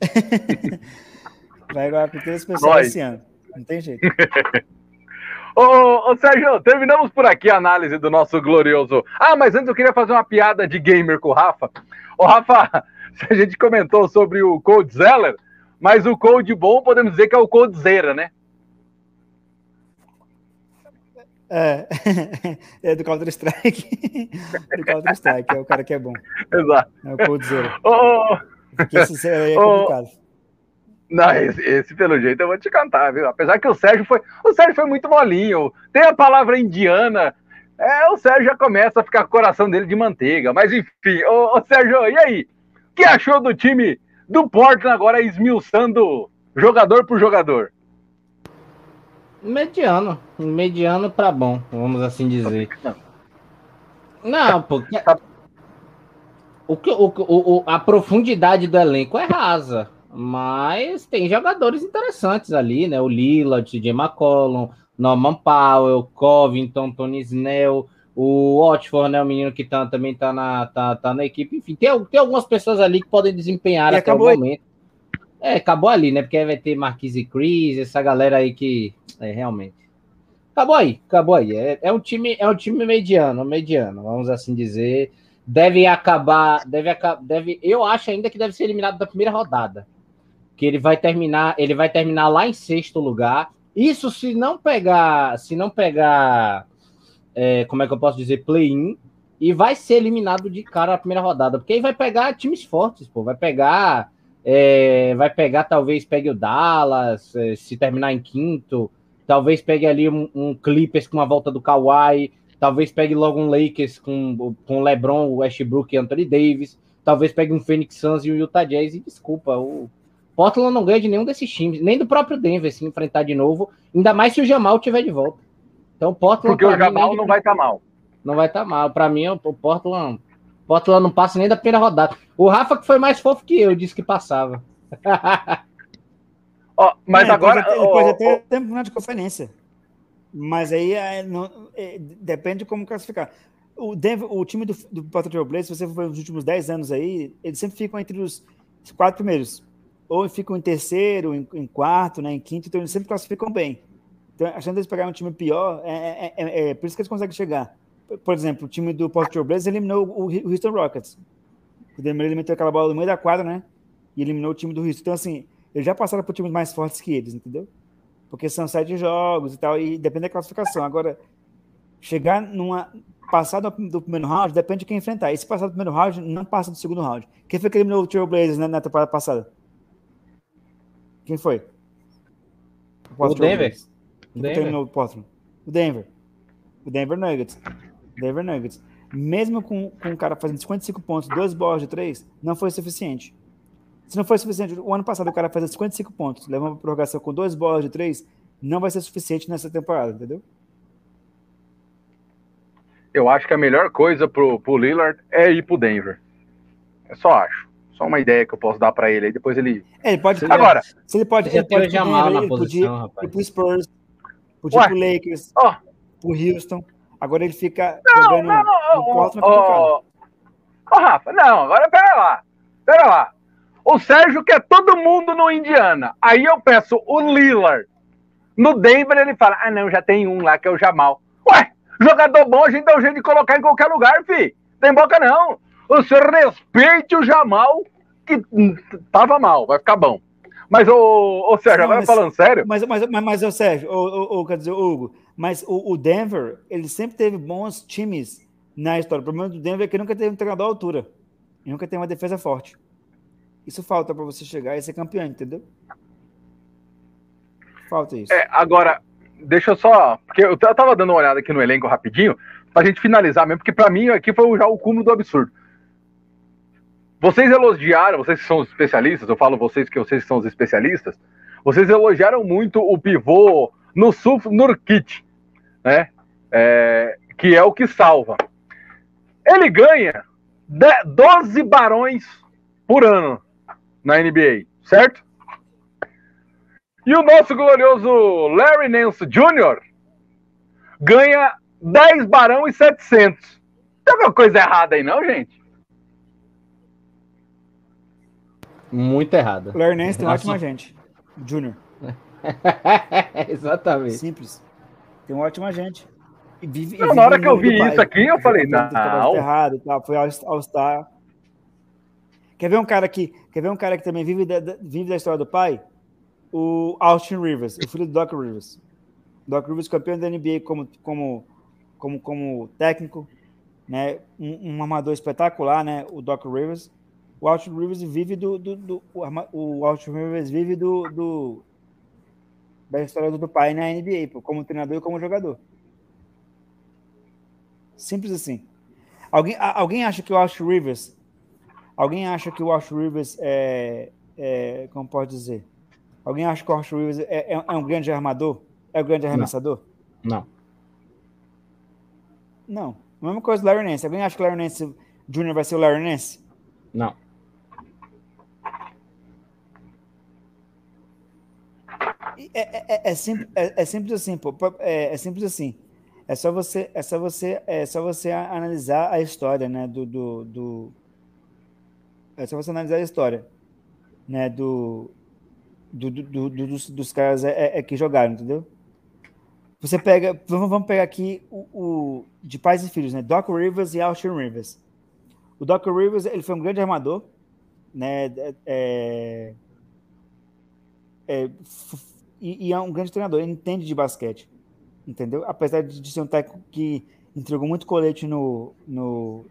vai igualar com todo esse pessoal Nós. esse ano. Não tem jeito. Ô, ô, Sérgio, terminamos por aqui a análise do nosso glorioso. Ah, mas antes eu queria fazer uma piada de gamer com o Rafa. Ô, Rafa, a gente comentou sobre o Code Zeller, mas o Code bom podemos dizer que é o Code Zera, né? É, é do Counter-Strike. do Counter-Strike, é o cara que é bom. Exato. É o Cold Zero. Oh, Porque esse é complicado. Oh, não, esse, esse, pelo jeito eu vou te cantar, viu? Apesar que o Sérgio foi. O Sérgio foi muito molinho. Tem a palavra indiana. É, o Sérgio já começa a ficar com o coração dele de manteiga. Mas enfim, ô, ô Sérgio, e aí? O que achou do time do Portland agora esmiuçando jogador por jogador? Mediano. Mediano para bom, vamos assim dizer. Não, porque. O que, o, o, a profundidade do elenco é rasa, mas tem jogadores interessantes ali, né? O Lila, o TJ McCollum, Norman Powell, Covington, Tony Snell, o Watford, né? O menino que tá, também tá na, tá, tá na equipe. Enfim, tem, tem algumas pessoas ali que podem desempenhar e até o momento. É, acabou ali, né? Porque aí vai ter Marquise Cris, essa galera aí que. É, realmente. Acabou aí, acabou aí. É, é, um time, é um time mediano, mediano, vamos assim dizer. Deve acabar, deve acabar, deve. Eu acho ainda que deve ser eliminado da primeira rodada. Que ele vai terminar, ele vai terminar lá em sexto lugar. Isso se não pegar, se não pegar, é, como é que eu posso dizer, play-in, e vai ser eliminado de cara na primeira rodada, porque aí vai pegar times fortes, pô, vai pegar é, vai pegar, talvez pegue o Dallas, é, se terminar em quinto. Talvez pegue ali um, um Clippers com a volta do Kawhi. Talvez pegue logo um Lakers com, com LeBron, Westbrook e Anthony Davis. Talvez pegue um Phoenix Suns e um Utah Jazz. E desculpa, o Portland não ganha de nenhum desses times, nem do próprio Denver se enfrentar de novo. Ainda mais se o Jamal tiver de volta. Então, Portland. Porque o Jamal mim, não vai estar tá mal. Não vai estar tá mal. Para mim, o Portland Portland não passa nem da primeira rodada. O Rafa que foi mais fofo que eu, disse que passava. Ó, mas é, agora. Pode até, tempo de conferência. Mas aí é, não, é, depende de como classificar. O, Denver, o time do, do Portland Trail Blazers, se você for nos últimos 10 anos aí, eles sempre ficam entre os quatro primeiros. Ou ficam em terceiro, em, em quarto, né, em quinto, então eles sempre classificam bem. Então, a chance deles pegarem um time pior, é, é, é, é, por isso que eles conseguem chegar. Por exemplo, o time do Portland Blazers eliminou o, Houston Rockets. O Denver eliminou aquela bola no meio da quadra, né? E eliminou o time do Houston. Então, assim, eles já passaram por times mais fortes que eles, entendeu? Porque são sete jogos e tal, e depende da classificação. Agora, chegar numa. Passar do, primeiro round depende de quem enfrentar. E se passar do primeiro round, não passa do segundo round. Quem foi que eliminou o Trail Blazers na, na temporada passada? Quem foi? O, o Denver. Quem Denver. terminou o? O Denver. O Denver Nuggets. Denver Nuggets. Mesmo com, com um cara fazendo 55 pontos, dois bolas de três, não foi suficiente. Se não foi suficiente, o ano passado o cara fez 55 pontos, levando uma prorrogação com dois bolas de três, não vai ser suficiente nessa temporada, entendeu? Eu acho que a melhor coisa pro, pro Lillard é ir pro Denver. Eu só acho. Só uma ideia que eu posso dar para ele aí, depois ele. É, ele pode. Agora. Se ele pode. Ele pode Jamal na posição, podia, rapaz. ir pro Spurs, podia ir pro Lakers, oh. pro Houston. Agora ele fica não, jogando não, não, no Portland oh, oh, Rafa, não, agora pera lá. Pera lá. O Sérgio quer todo mundo no Indiana. Aí eu peço o Lillard. No Denver ele fala: ah, não, já tem um lá que é o Jamal. Ué, jogador bom a gente dá um jeito de colocar em qualquer lugar, fi. Tem boca não. Senhor respeite o Jamal, que tava mal, vai ficar bom. Mas, ô, ô Sérgio, não, agora mas, falando sério. Mas, mas, mas, mas ô, Sérgio, ô, ô, quer dizer, Hugo, mas o, o, Denver, ele sempre teve bons times na história. O problema do Denver é que nunca teve um treinador à altura. E nunca tem uma defesa forte. Isso falta para você chegar e ser campeão, entendeu? Falta isso. É, agora, deixa eu só. Porque eu tava dando uma olhada aqui no elenco rapidinho, pra gente finalizar mesmo, porque para mim aqui foi já o cúmulo do absurdo. Vocês elogiaram, vocês que são os especialistas, eu falo vocês que vocês são os especialistas, vocês elogiaram muito o pivô no Suf Nurkit, né? É, que é o que salva. Ele ganha 12 barões por ano na NBA, certo? E o nosso glorioso Larry Nance Jr. ganha 10 barão e 700. Tem alguma coisa errada aí, não, gente? Muito errada. Larry Nance tem ótima gente. Júnior. Exatamente. Simples. Tem um ótimo agente. E vive, não, vive na hora que eu vi isso aqui, eu falei, não. não. Errado, tá, foi All-Star. Quer ver um cara que, quer ver um cara que também vive da, vive da história do pai? O Austin Rivers, o filho do Doc Rivers. Doc Rivers campeão da NBA como como como como técnico, né? Um, um amador espetacular, né? O Doc Rivers. O Austin Rivers vive do, do, do o Austin Rivers vive do, do da história do pai na NBA, como treinador e como jogador. Simples assim. Alguém, alguém acha que o Austin Rivers Alguém acha que o Austin Rivers é, é, como pode dizer? Alguém acha que o Austin Rivers é, é, é um grande armador? É um grande arremessador? Não. Não. A mesma coisa do Larry Nance. Alguém acha que o Larry Nance Jr. vai ser o Larry Nance? Não. É, é, é, é, simples, é, é, simples assim, pô. É, é, simples assim. É só você, é só você, é só você analisar a história, né, do, do, do é só você analisar a história, né, do, do, do, do dos, dos, caras é, é, é, que jogaram, entendeu? Você pega, vamos, vamos pegar aqui o, o, de pais e filhos, né, Doc Rivers e Austin Rivers. O Doc Rivers, ele foi um grande armador, né, é, é, e, e, é um grande treinador, ele entende de basquete, entendeu? Apesar de ser um técnico que entregou muito colete no, no,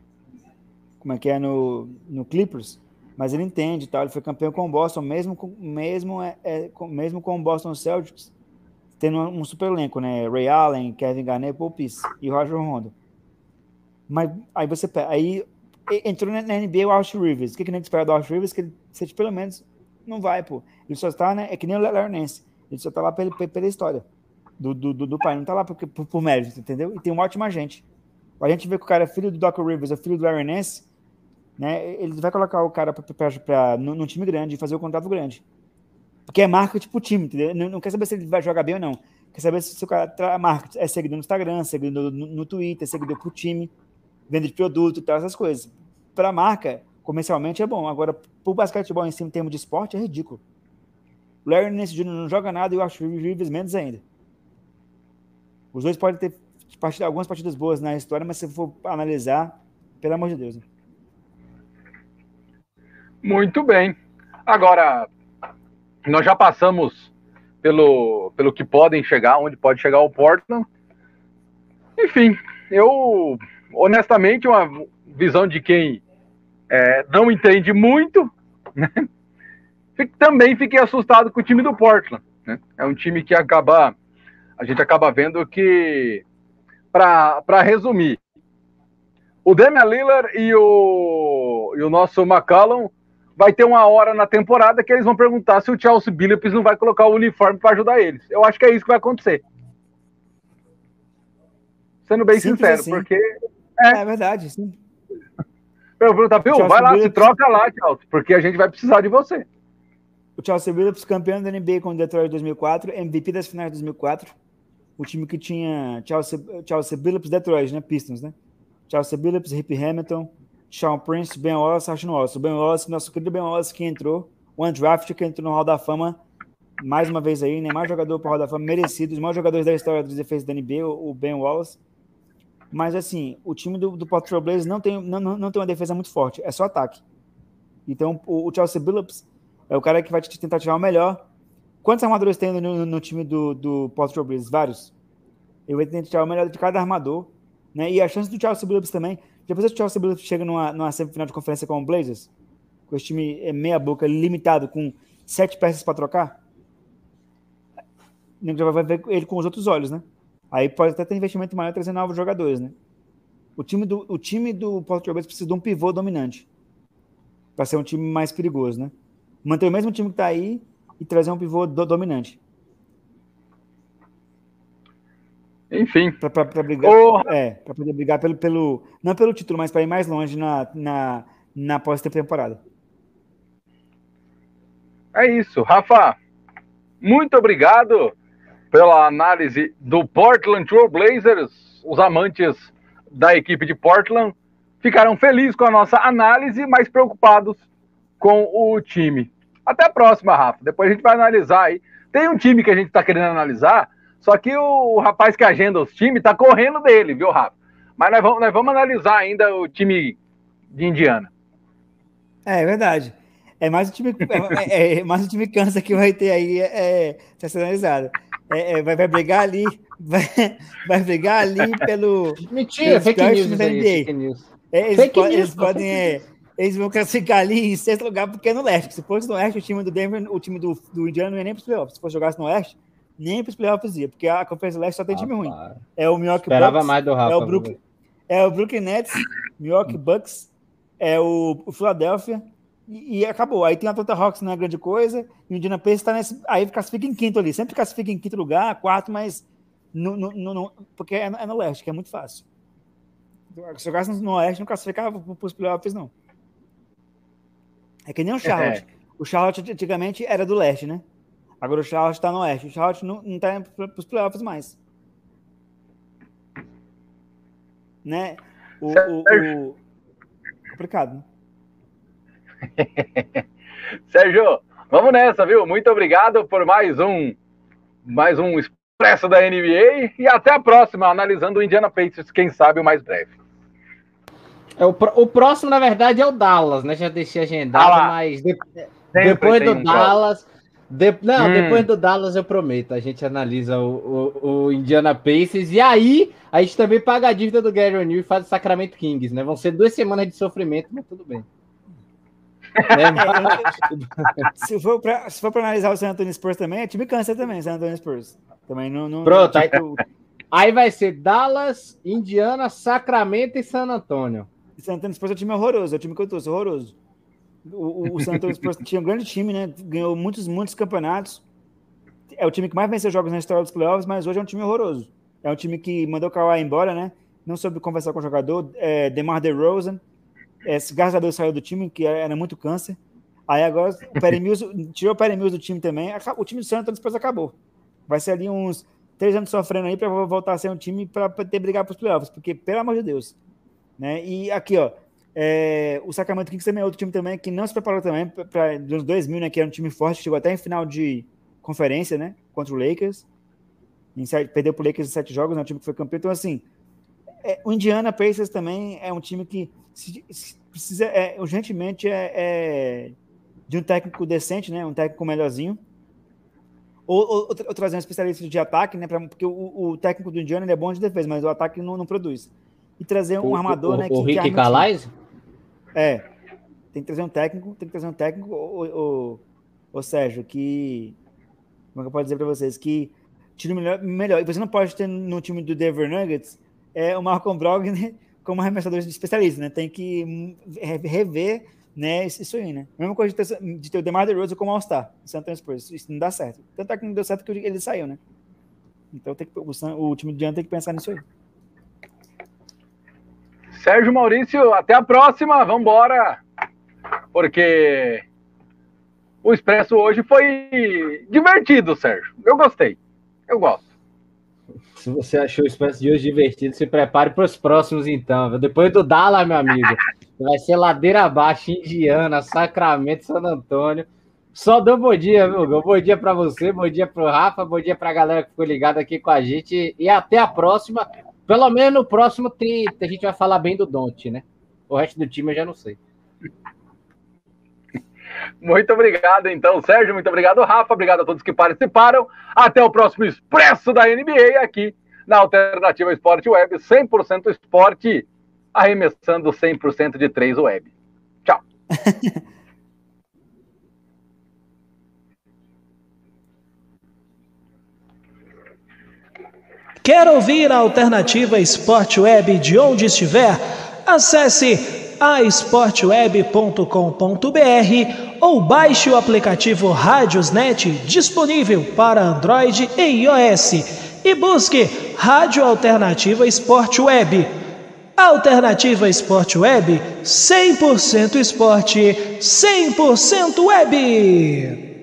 como é que é no, no Clippers, mas ele entende, tal. Ele foi campeão com o Boston, mesmo com, mesmo é, é mesmo com o Boston Celtics, tendo um, super elenco, né? Ray Allen, Kevin Garnett, Paul Pierce e Roger Rondo. Mas aí você aí entrou na NBA o Austin Rivers. O que, que a gente espera do Austin Rivers? Que ele pelo menos não vai, pô. Ele só está, né? É que nem o Larry Nance. Ele só está lá pela, pela história do, do, do, pai, não está lá por, por, por mérito, entendeu? E tem um ótimo agente. A gente vê que o cara é filho do Doc Rivers, é filho do Larry Nance, né? Ele vai colocar o cara para no, num time grande e fazer o contrato grande. Porque é marketing pro time, entendeu? Não, não quer saber se ele vai jogar bem ou não. Quer saber se o cara marketing é seguidor no Instagram, seguidor no, no Twitter, seguidor pro time, venda de produto e tal, essas coisas. Pra marca, comercialmente é bom. Agora, pro basquetebol em cima, em termos de esporte, é ridículo. O Larry Nance Jr. não joga nada e o Rivers menos ainda. Os dois podem ter partido, algumas partidas boas na história, mas se for analisar, pelo amor de Deus. Né? Muito bem. Agora, nós já passamos pelo, pelo que podem chegar, onde pode chegar o Portland. Enfim, eu, honestamente, uma visão de quem é, não entende muito, né? Também fiquei assustado com o time do Portland. Né? É um time que acaba, a gente acaba vendo que, para resumir, o Damian Lillard e o, e o nosso McCallum vai ter uma hora na temporada que eles vão perguntar se o Chelsea Billups não vai colocar o uniforme para ajudar eles. Eu acho que é isso que vai acontecer. Sendo bem Simples sincero, assim. porque. É, é verdade, sim. Eu vou perguntar, viu? Vai lá, Billups... se troca lá, Chelsea, porque a gente vai precisar de você. O Chelsea Billups, campeão da NBA com o Detroit 2004, MVP das finais de 2004. O time que tinha Chelsea, Chelsea Billups, Detroit, né? Pistons, né? Chelsea Billups, Rip Hamilton, Sean Prince, Ben Wallace, Ashton Wallace. O Ben Wallace, nosso querido Ben Wallace que entrou, o Undraft que entrou no Hall da Fama, mais uma vez aí, né? Mais jogador para o Hall da Fama, merecido, os maiores jogadores da história dos defesas da NBA, o Ben Wallace. Mas assim, o time do, do Portland Blazers não tem, não, não tem uma defesa muito forte, é só ataque. Então, o, o Chelsea Billups é o cara que vai te tentar tirar o melhor. Quantos armadores tem no, no time do, do Portland Blazers? Vários. Ele vai tentar tirar o melhor de cada armador. Né? E a chance do Chelsea Billups também. Depois que o Chelsea Billups chega numa, numa semifinal de conferência com o Blazers, com esse time é meia boca, limitado, com sete peças para trocar, já vai ver ele com os outros olhos, né? Aí pode até ter investimento maior trazendo novos jogadores, né? O time do, o time do Porto Blazers precisa de um pivô dominante para ser um time mais perigoso, né? Manter o mesmo time que está aí e trazer um pivô do, dominante. Enfim. Para brigar. Oh. É, para poder brigar pelo, pelo. Não pelo título, mas para ir mais longe na, na, na pós-temporada. É isso. Rafa, muito obrigado pela análise do Portland Trail Blazers. Os amantes da equipe de Portland ficaram felizes com a nossa análise, mas preocupados com o time. Até a próxima, Rafa. Depois a gente vai analisar aí. Tem um time que a gente está querendo analisar só que o rapaz que agenda os times tá correndo dele, viu, Rafa? Mas nós vamos, nós vamos analisar ainda o time de Indiana. É, é verdade. É mais o time, é, é, é mais o time cansa que vai ter aí é, é analisado. É, é, vai, vai brigar ali, vai, vai brigar ali pelo. Mentira, fake news, da NBA. Fake news. Eles, fake news, eles podem. Eles vão classificar ali em sexto lugar porque é no leste. Se fosse no oeste, o time do Denver, o time do, do Indiana não ia nem para os playoffs. Se fosse jogasse no oeste, nem para os playoffs ia, porque a Conferência Leste só tem time ruim. É o Milwaukee Esperava Bucks, mais do Rafa, é o Brook, é o Brooklyn Nets, Milwaukee Bucks, é o, o Philadelphia e, e, acabou. Aí tem a Atlanta Hawks, não é grande coisa, e o Indiana Pacers está nesse, aí classifica em quinto ali, sempre classifica em quinto lugar, quarto, mas no, no, no, porque é, é, no leste, que é muito fácil. Se jogasse no oeste, não classificava para os playoffs, não. É que nem o Charlotte. É. O Charlotte antigamente era do leste, né? Agora o Charlotte está no oeste. O Charlotte não, não tá para os playoffs mais. Né? O, o, o... Complicado, né? Sérgio, vamos nessa, viu? Muito obrigado por mais um mais um expresso da NBA e até a próxima, analisando o Indiana Pacers, quem sabe o mais breve. É, o, o próximo, na verdade, é o Dallas, né? Já deixei agendado, ah mas de, depois do um Dallas, de, não, hum. depois do Dallas eu prometo. A gente analisa o, o, o, Indiana Pacers e aí a gente também paga a dívida do Gary O'Neill e faz o Sacramento Kings, né? Vão ser duas semanas de sofrimento, mas tudo bem. É, se for para analisar o San Antonio Spurs também, é time câncer também, San Antonio Spurs. Também não. não Pronto, aí, aí, vai ser Dallas, Indiana, Sacramento e San Antonio. San Antonio Spurs é o time horroroso, é o time que eu torço, horroroso. O, o San Antonio Spurs tinha um grande time, né? Ganhou muitos, muitos campeonatos. É o time que mais venceu jogos na história dos playoffs, mas hoje é um time horroroso. É um time que mandou o Kawhi embora, né? Não soube conversar com o jogador. É, DeMar DeRozan. É, graças a Deus saiu do time, que era muito câncer. Aí agora o Perry Mills, tirou o Perry Mills do time também. O time do Santos depois acabou. Vai ser ali uns três anos sofrendo aí para voltar a ser um time para ter brigar para os playoffs, porque, pelo amor de Deus. Né? E aqui, ó, é, o Sacramento Kings também é outro time também que não se preparou também para dos 2000, né, que era um time forte, chegou até em final de conferência, né, contra o Lakers. Em sete, perdeu para o Lakers em sete jogos, é né, um time que foi campeão. Então, assim, é, o Indiana Pacers também é um time que se, se precisa é, urgentemente é, é, de um técnico decente, né, um técnico melhorzinho ou, ou, ou, trazer um especialista de ataque, né? Pra, porque o, o, técnico do Indiana é bom de defesa, mas o ataque não, não produz. E trazer um o, armador, o, né? O que, Rick Calais? É. Tem que trazer um técnico, tem que trazer um técnico, o, o, Sérgio, que. Como é que eu posso dizer para vocês? Que tire melhor, melhor. E você não pode ter no time do Denver Nuggets é, o Malcolm Brogdon como arremessador especialista, né? Tem que rever né, isso aí, né? Mesma coisa de ter, de ter o DeMar DeRozan como All-Star, San Antonio Spurs, isso não dá certo. Tanto é que não deu certo que ele saiu, né? Então tem que, o, o time de ano tem que pensar nisso aí. Sérgio Maurício, até a próxima, vamos embora, porque o Expresso hoje foi divertido, Sérgio. Eu gostei, eu gosto. Se você achou o Expresso de hoje divertido, se prepare para os próximos, então. Depois do Dala, meu amigo. Vai ser ladeira abaixo, Indiana, Sacramento, San Antônio. Só dou bom dia, viu? Bom dia para você, bom dia para o Rafa, bom dia para a galera que ficou ligada aqui com a gente. E até a próxima. Pelo menos no próximo tem, a gente vai falar bem do Don't, né? O resto do time eu já não sei. Muito obrigado, então, Sérgio. Muito obrigado, Rafa. Obrigado a todos que participaram. Até o próximo Expresso da NBA aqui na Alternativa Esporte Web, 100% esporte arremessando 100% de 3 web. Tchau. Quer ouvir a alternativa Esporte Web de onde estiver? Acesse aesportweb.com.br ou baixe o aplicativo Rádiosnet disponível para Android e iOS e busque Rádio Alternativa Esporte Web. Alternativa Esporte Web, 100% esporte, 100% web.